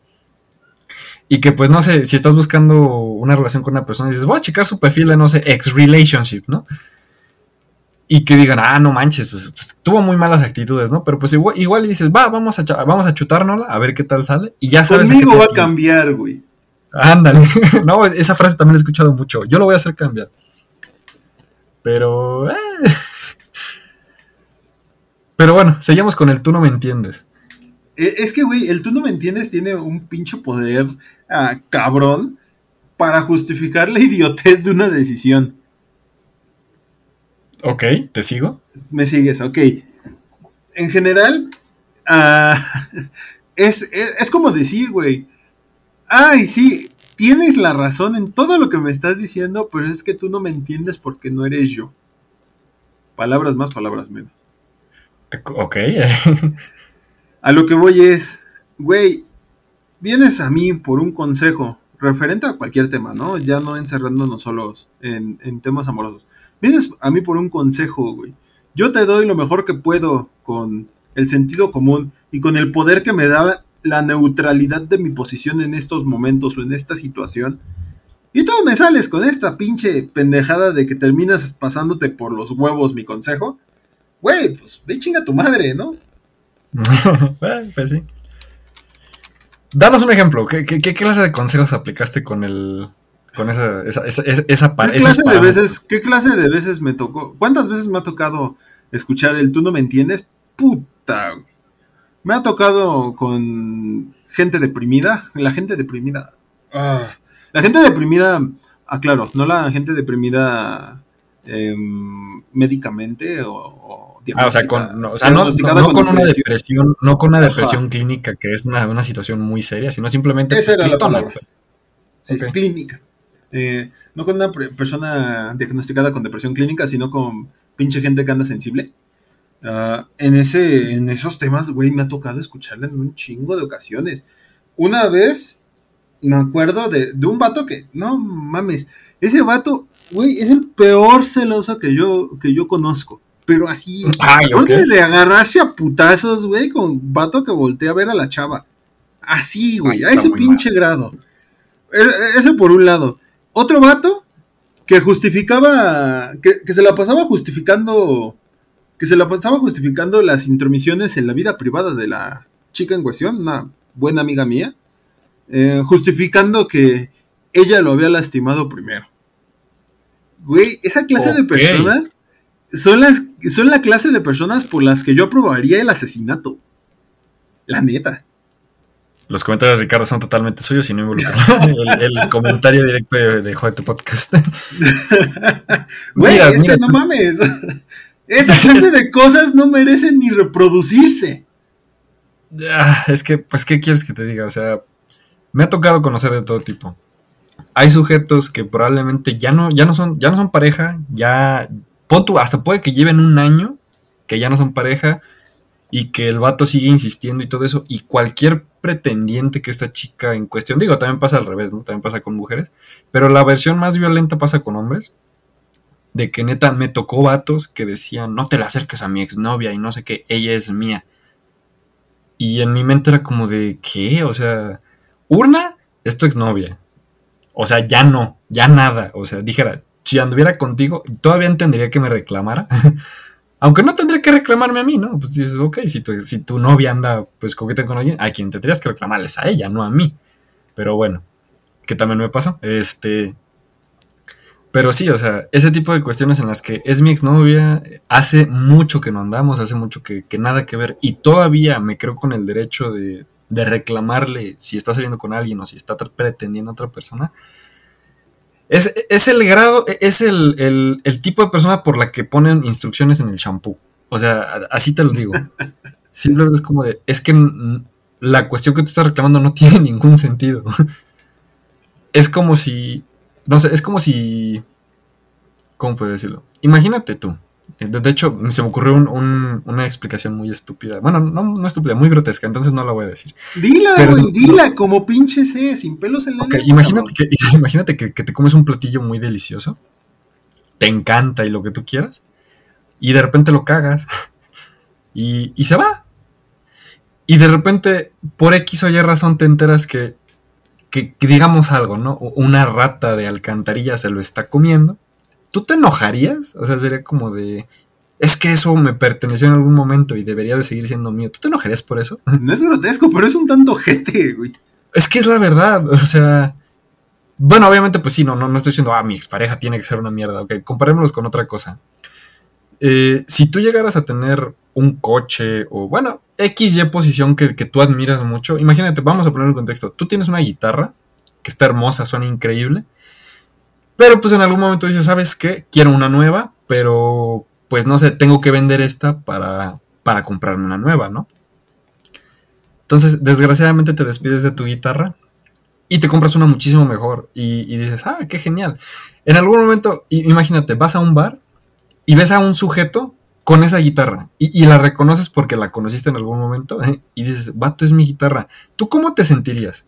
Y que pues no sé, si estás buscando una relación con una persona y dices, voy a checar su perfil de, no sé, ex relationship, ¿no? Y que digan, ah, no manches, pues, pues, tuvo muy malas actitudes, ¿no? Pero pues igual, igual dices, va, vamos a, vamos a chutárnosla, a ver qué tal sale. Y ya sabes. a qué Conmigo va a cambiar, güey. Ándale. no, esa frase también la he escuchado mucho. Yo lo voy a hacer cambiar. Pero. eh. Pero bueno, seguimos con el tú no me entiendes. E- Es que, güey, el tú no me entiendes tiene un pinche poder ah, cabrón para justificar la idiotez de una decisión. Ok, ¿te sigo? Me sigues, ok. En general, ah, es, es, es como decir, güey, ay, sí, tienes la razón en todo lo que me estás diciendo, pero es que tú no me entiendes porque no eres yo. Palabras más, palabras menos. Ok. A lo que voy es, güey, vienes a mí por un consejo referente a cualquier tema, ¿no? Ya no encerrándonos solos en, temas amorosos. Vienes a mí por un consejo, güey. Yo te doy lo mejor que puedo con el sentido común y con el poder que me da la neutralidad de mi posición en estos momentos o en esta situación. Y tú me sales con esta pinche pendejada de que terminas pasándote por los huevos mi consejo. Güey, pues ve chinga tu madre, ¿no? Eh, pues sí. Danos un ejemplo. ¿Qué, qué, qué clase de consejos aplicaste con el. con esa. esa, esa, esa, ¿Qué clase de veces, qué clase de veces me tocó? ¿Cuántas veces me ha tocado escuchar el tú no me entiendes, puta, Me ha tocado con gente deprimida, la gente deprimida. Ah, la gente deprimida, aclaro, no la gente deprimida em, médicamente o, ah, o sea, con, no, con, una depresión, no con una depresión clínica que es una, situación muy seria, sino simplemente Esa era la Sí, clínica. Eh, no con una persona diagnosticada con depresión clínica, sino con pinche gente que anda sensible. Ah, en, ese, en esos temas, güey, me ha tocado escucharla en un chingo de ocasiones. Una vez me acuerdo de, un vato que, no mames, ese vato, güey, es el peor celoso que yo, que yo conozco. Pero así, Ay, de agarrarse a putazos, güey, con vato que voltea a ver a la chava. Así, güey, a ese pinche grado. E, ese por un lado. Otro vato que justificaba, que, que se la pasaba justificando que se la pasaba justificando las intromisiones en la vida privada de la chica en cuestión, una buena amiga mía, eh, justificando que ella lo había lastimado primero. Güey, esa clase de personas son, las, son la clase de personas por las que yo aprobaría el asesinato. La neta. Los comentarios de Ricardo son totalmente suyos y no involucran el, comentario directo de, de Joder, podcast. Güey, es que no mames. Esa clase de cosas no merecen ni reproducirse. Ah, es que, pues, ¿qué quieres que te diga? O sea, me ha tocado conocer de todo tipo. Hay sujetos que probablemente ya no, ya no son, ya no son pareja, ya, hasta puede que lleven un año que ya no son pareja y que el vato sigue insistiendo y todo eso, y cualquier pretendiente que esta chica en cuestión, digo, también pasa al revés, ¿no? También pasa con mujeres, pero la versión más violenta pasa con hombres, de que neta me tocó vatos que decían, no te la acerques a mi exnovia y no sé qué, ella es mía. Y en mi mente era como de, ¿qué? O sea, Urna es tu exnovia. O sea, ya no, ya nada. O sea, dijera, si anduviera contigo, todavía entendería que me reclamara. Aunque no tendría que reclamarme a mí, ¿no? Pues dices, ok, si tu, novia anda pues coqueta con alguien, a quien tendrías que reclamarles a ella, no a mí. Pero bueno, que también me pasó. Este, pero sí, o sea, ese tipo de cuestiones en las que es mi exnovia, hace mucho que no andamos, hace mucho que, nada que ver, y todavía me creo con el derecho de, reclamarle si está saliendo con alguien o si está pretendiendo a otra persona. Es, el grado, es el, tipo de persona por la que ponen instrucciones en el shampoo. O sea, así te lo digo. Simplemente es como de, es que la cuestión que te está reclamando no tiene ningún sentido. es como si no sé, es como si. ¿Cómo puedo decirlo? Imagínate tú. Eh, de hecho, se me ocurrió una explicación muy estúpida. Bueno, no, no estúpida, muy grotesca, entonces no la voy a decir. Dila, güey, dila, como pinche sé, sin pelos en la imagínate, que, imagínate que, te comes un platillo muy delicioso, te encanta y lo que tú quieras, y de repente lo cagas, y, y se va. Y de repente, por X o Y razón, te enteras que que, digamos algo, ¿no? Una rata de alcantarilla se lo está comiendo. ¿Tú te enojarías? O sea, sería como de... Es que eso me perteneció en algún momento y debería de seguir siendo mío. ¿Tú te enojarías por eso? No es grotesco, pero es un tanto jete, güey. Es que es la verdad, o sea... Bueno, obviamente, pues sí, no, no, no estoy diciendo, ah, mi expareja tiene que ser una mierda. Ok, comparémoslos con otra cosa. Eh, si tú llegaras a tener un coche o, bueno, XY posición que, que, tú admiras mucho, imagínate, vamos a poner un contexto. Tú tienes una guitarra que está hermosa, suena increíble, pero pues en algún momento dices, ¿sabes qué? Quiero una nueva, pero pues no sé, tengo que vender esta para, para comprarme una nueva, ¿no? Entonces, desgraciadamente te despides de tu guitarra y te compras una muchísimo mejor y, dices, ah, qué genial. En algún momento, imagínate, vas a un bar y ves a un sujeto con esa guitarra y, la reconoces porque la conociste en algún momento y dices, vato, es mi guitarra. ¿Tú cómo te sentirías?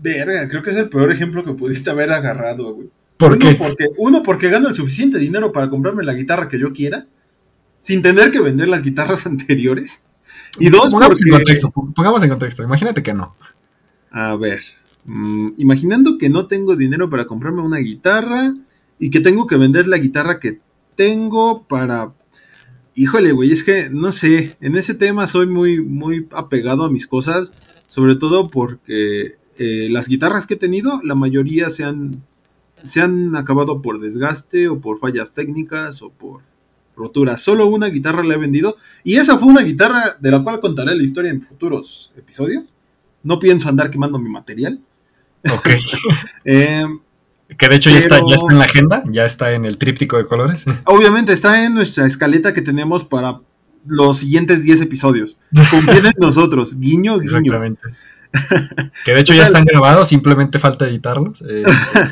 Verga, creo que es el peor ejemplo que pudiste haber agarrado, güey. ¿Por uno qué? Porque, uno, porque gano el suficiente dinero para comprarme la guitarra que yo quiera, sin tener que vender las guitarras anteriores. Y dos, pongamos En contexto, pongamos en contexto, imagínate que no. A ver, mm, imaginando que no tengo dinero para comprarme una guitarra, y que tengo que vender la guitarra que tengo para... Híjole, güey, es que no sé, en ese tema soy muy, muy apegado a mis cosas, sobre todo porque eh, las guitarras que he tenido, la mayoría se han, se han acabado por desgaste o por fallas técnicas o por rotura. Solo una guitarra le he vendido. Y esa fue una guitarra de la cual contaré la historia en futuros episodios. No pienso andar quemando mi material. Ok. eh, que de hecho ya, está, ya está en la agenda, ya está en el tríptico de colores. Obviamente está en nuestra escaleta que tenemos para los siguientes 10 episodios. Confíen en nosotros, guiño, guiño. Exactamente. que de hecho ya están grabados, simplemente falta editarlos. Eh.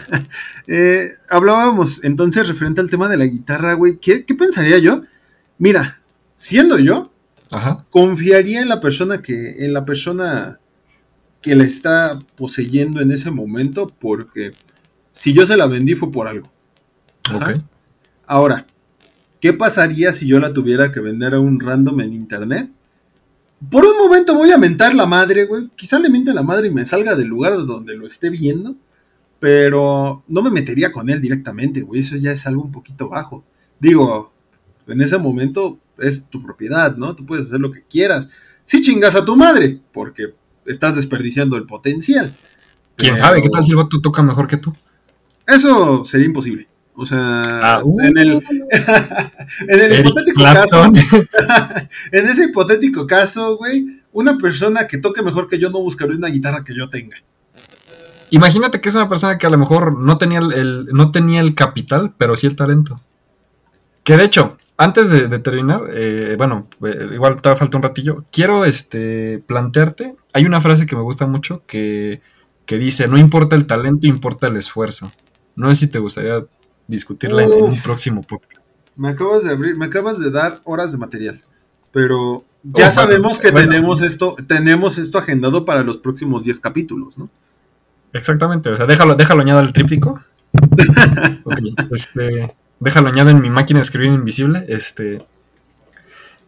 eh, hablábamos entonces referente al tema de la guitarra, güey. ¿Qué, pensaría yo? Mira, siendo yo, confiaría en la persona que, en la persona que la está poseyendo en ese momento, porque si yo se la vendí fue por algo. Ahora, ¿qué pasaría si yo la tuviera que vender a un random en internet? Por un momento voy a mentar la madre, güey. Quizá le miente la madre y me salga del lugar de donde lo esté viendo. Pero no me metería con él directamente, güey. Eso ya es algo un poquito bajo. Digo, en ese momento es tu propiedad, ¿no? Tú puedes hacer lo que quieras. Si chingas a tu madre, porque estás desperdiciando el potencial. ¿Quién sabe? ¿Qué tal si el vato toca mejor que tú? Eso sería imposible. O sea, ah, en el, uh. en el hipotético caso, en ese hipotético caso, güey, una persona que toque mejor que yo no buscaría una guitarra que yo tenga. Imagínate que es una persona que a lo mejor no tenía el, no tenía el capital, pero sí el talento. Que de hecho, antes de, terminar, eh, bueno, eh, igual te falta un ratillo, quiero este, plantearte, hay una frase que me gusta mucho que, que dice, no importa el talento, importa el esfuerzo. No sé si te gustaría discutirla en, un próximo podcast. Me acabas de abrir, me acabas de dar horas de material. Pero ya sabemos que tenemos esto, tenemos esto agendado para los próximos 10 capítulos, ¿no? Exactamente, o sea, déjalo, déjalo añado al tríptico. este, déjalo añado en mi máquina de escribir invisible. Este.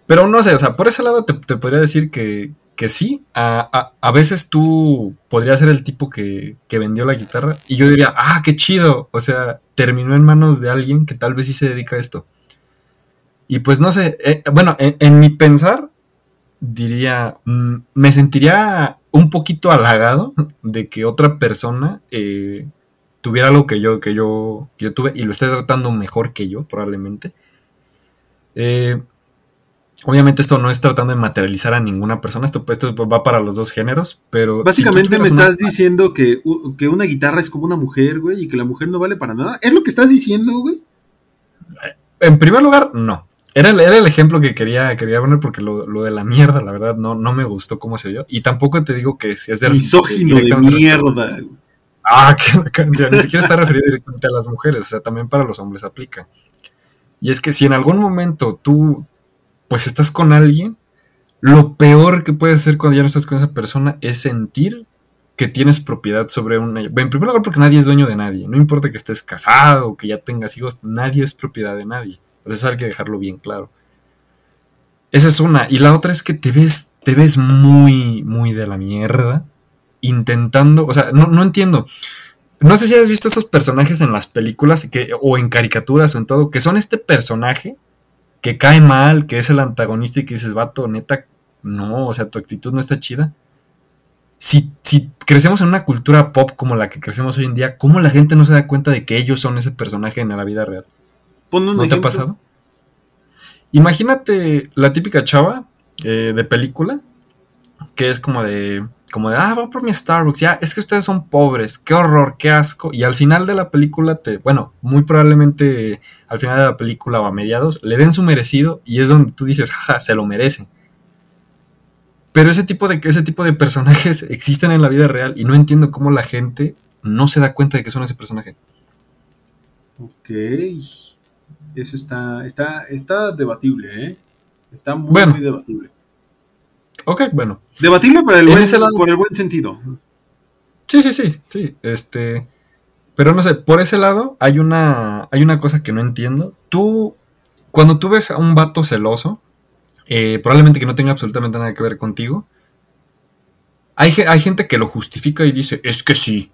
Pero no sé, o sea, por ese lado te, podría decir que, que sí. A, a, veces tú podrías ser el tipo que, que vendió la guitarra y yo diría, ah, qué chido. O sea, terminó en manos de alguien que tal vez sí se dedica a esto. Y pues no sé, eh, bueno, en, mi pensar, diría, mm, me sentiría un poquito halagado de que otra persona eh, tuviera algo que yo, que yo, yo tuve y lo esté tratando mejor que yo, probablemente. Eh, obviamente esto no es tratando de materializar a ninguna persona, esto, esto va para los dos géneros, pero... Básicamente me estás diciendo que, que, una guitarra es como una mujer, güey, y que la mujer no vale para nada. ¿Es lo que estás diciendo, güey? En primer lugar, no. Era el, era el ejemplo que quería, quería poner porque lo, de la mierda, la verdad, no, no me gustó cómo se oyó. Y tampoco te digo que si es de... Misógino de mierda. Ah, que canción. Ni siquiera está referido directamente a las mujeres, o sea, también para los hombres aplica. Y es que si en algún momento tú, pues estás con alguien, lo peor que puede hacer cuando ya no estás con esa persona es sentir que tienes propiedad sobre una... En primer lugar porque nadie es dueño de nadie. No importa que estés casado o que ya tengas hijos, nadie es propiedad de nadie. Entonces hay que dejarlo bien claro. Esa es una. Y la otra es que te ves, te ves muy, muy de la mierda. Intentando. O sea, no, no entiendo. No sé si has visto estos personajes en las películas o en caricaturas o en todo, que son este personaje que cae mal, que es el antagonista y que dices, vato, neta, no, o sea, tu actitud no está chida. Si, si crecemos en una cultura pop como la que crecemos hoy en día, ¿cómo la gente no se da cuenta de que ellos son ese personaje en la vida real? ¿No te ha pasado? Imagínate la típica chava eh, de película, que es como de, como de, ah, voy por mi Starbucks, ya, es que ustedes son pobres, qué horror, qué asco. Y al final de la película, te, bueno, muy probablemente al final de la película o a mediados, le den su merecido y es donde tú dices, jaja, se lo merece. Pero ese tipo, de, ese tipo de personajes existen en la vida real y no entiendo cómo la gente no se da cuenta de que son ese personaje. Ok. Eso está, está, está debatible, ¿eh? Está muy, muy debatible. Ok, bueno. Debatible por el, buen, por el buen sentido. Sí, sí, sí, sí. Este. Pero no sé, por ese lado hay una, hay una cosa que no entiendo. Tú, cuando tú ves a un vato celoso, eh, probablemente que no tenga absolutamente nada que ver contigo, hay, hay, gente que lo justifica y dice, es que sí.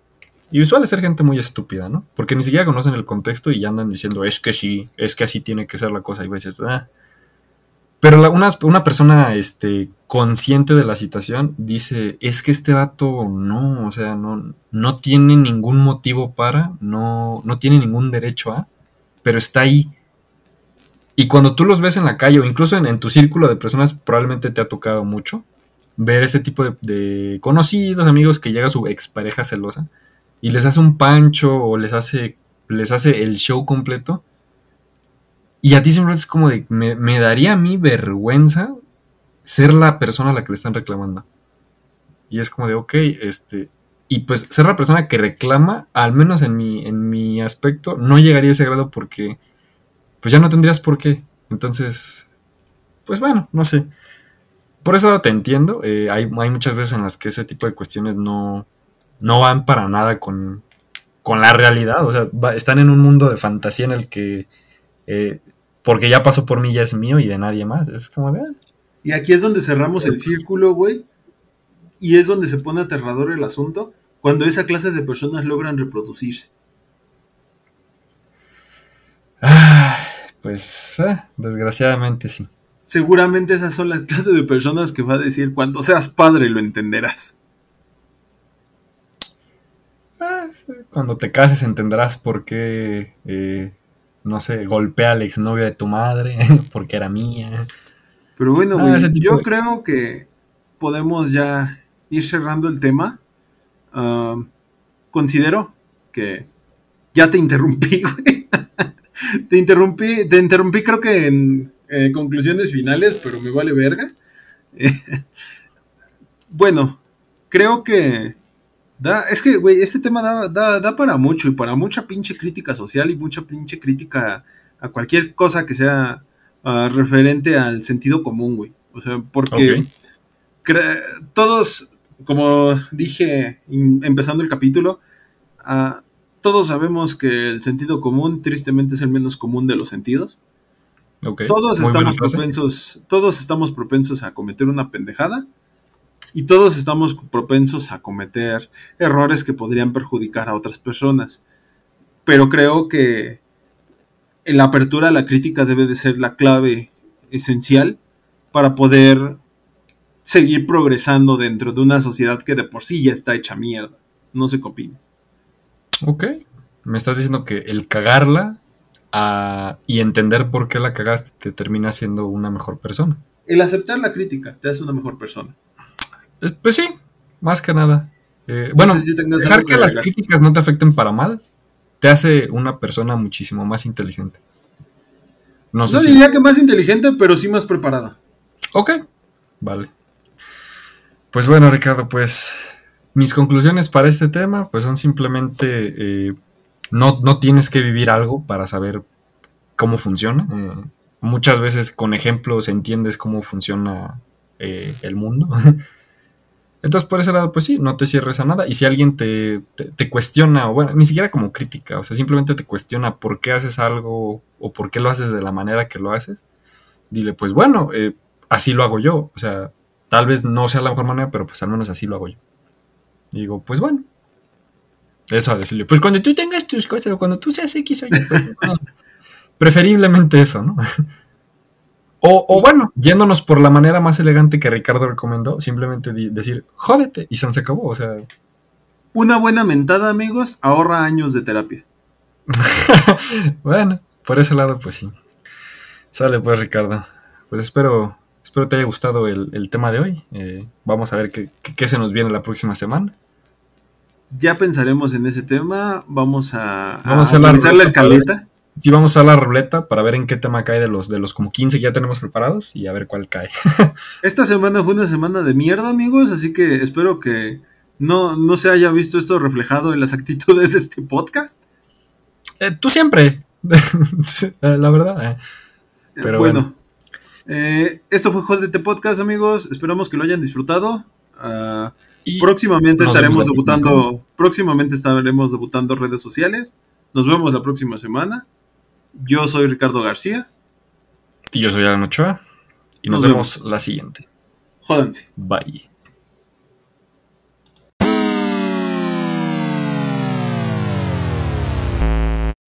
Y suele ser gente muy estúpida, ¿no? Porque ni siquiera conocen el contexto y ya andan diciendo, es que sí, es que así tiene que ser la cosa. Y veces, ah, pero una, persona este, consciente de la situación dice, es que este vato no, o sea, no, no tiene ningún motivo para, no, no tiene ningún derecho a, pero está ahí. Y cuando tú los ves en la calle o incluso en, tu círculo de personas, probablemente te ha tocado mucho ver este tipo de, conocidos, amigos que llega su expareja celosa y les hace un pancho o les hace, les hace el show completo. Y a ti siempre es como de, me, me daría a mí vergüenza ser la persona a la que le están reclamando. Y es como de, ok, este, y pues ser la persona que reclama, al menos en mi, en mi aspecto, no llegaría a ese grado porque pues ya no tendrías por qué. Entonces, pues bueno, no sé. Por eso te entiendo. Eh, hay, hay, muchas veces en las que ese tipo de cuestiones no, no van para nada con, la realidad. O sea, están en un mundo de fantasía en el que, eh, porque ya pasó por mí, ya es mío y de nadie más. Es como de... Ah". Y aquí es donde cerramos el círculo, güey. Y es donde se pone aterrador el asunto, cuando esa clase de personas logran reproducirse. Ah, pues, eh, desgraciadamente sí. Seguramente esas son las clases de personas que va a decir, cuando seas padre lo entenderás. Ah, cuando te cases entenderás por qué, eh, no sé, golpea al exnovio de tu madre, porque era mía. Pero bueno, ah, yo creo que podemos ya ir cerrando el tema. considero que ya te interrumpí, güey. te interrumpí, te interrumpí creo que en eh, conclusiones finales, pero me vale verga. bueno, creo que da, es que, güey, este tema da, para mucho y para mucha pinche crítica social y mucha pinche crítica a cualquier cosa que sea ah, referente al sentido común, güey. O sea, porque todos, como dije empezando el capítulo, uh, todos sabemos que el sentido común tristemente es el menos común de los sentidos. Todos estamos propensos, todos estamos propensos a cometer una pendejada y todos estamos propensos a cometer errores que podrían perjudicar a otras personas. Pero creo que la apertura a la crítica debe de ser la clave esencial para poder seguir progresando dentro de una sociedad que de por sí ya está hecha mierda. No sé qué opinas. Ok. Me estás diciendo que el cagarla ah, y entender por qué la cagaste te termina siendo una mejor persona. El aceptar la crítica te hace una mejor persona. Eh, pues sí, más que nada. Eh, bueno, dejar que, las críticas no te afecten para mal te hace una persona muchísimo más inteligente. No, sé diría que más inteligente, pero sí más preparada. Ok, vale. Pues bueno, Ricardo, pues mis conclusiones para este tema pues son simplemente eh, no, no, tienes que vivir algo para saber cómo funciona. Eh, muchas veces con ejemplos entiendes cómo funciona eh, el mundo. Entonces, por ese lado, pues sí, no te cierres a nada. Y si alguien te, te, cuestiona, o bueno, ni siquiera como crítica, o sea, simplemente te cuestiona por qué haces algo o por qué lo haces de la manera que lo haces, dile, pues bueno, así lo hago yo. O sea, tal vez no sea la mejor manera, pero pues al menos así lo hago yo digo, pues bueno. Eso a decirle, pues cuando tú tengas tus cosas, o cuando tú seas X o Y, pues, preferiblemente eso, ¿no? O, bueno, yéndonos por la manera más elegante que Ricardo recomendó, simplemente decir, jódete, y se acabó, o sea. Una buena mentada, amigos, ahorra años de terapia. bueno, por ese lado, pues sí. Sale pues, Ricardo. Pues espero Espero te haya gustado el, tema de hoy. Eh, vamos a ver qué, se nos viene la próxima semana. Ya pensaremos en ese tema. Vamos a, vamos a, la, escaleta. Sí, vamos a la ruleta para ver en qué tema cae de los, de los como 15 que ya tenemos preparados y a ver cuál cae. Esta semana fue una semana de mierda, amigos, así que espero que no, no se haya visto esto reflejado en las actitudes de este podcast. Eh, tú siempre, la verdad. Eh. Pero bueno. Eh, esto fue Jodete Podcast, amigos. Esperamos que lo hayan disfrutado. Ah, próximamente estaremos debutando. Próximamente estaremos debutando redes sociales. Nos vemos la próxima semana. Yo soy Ricardo García. Y yo soy Alan Ochoa. Y nos, vemos. la siguiente. Jódanse. Bye.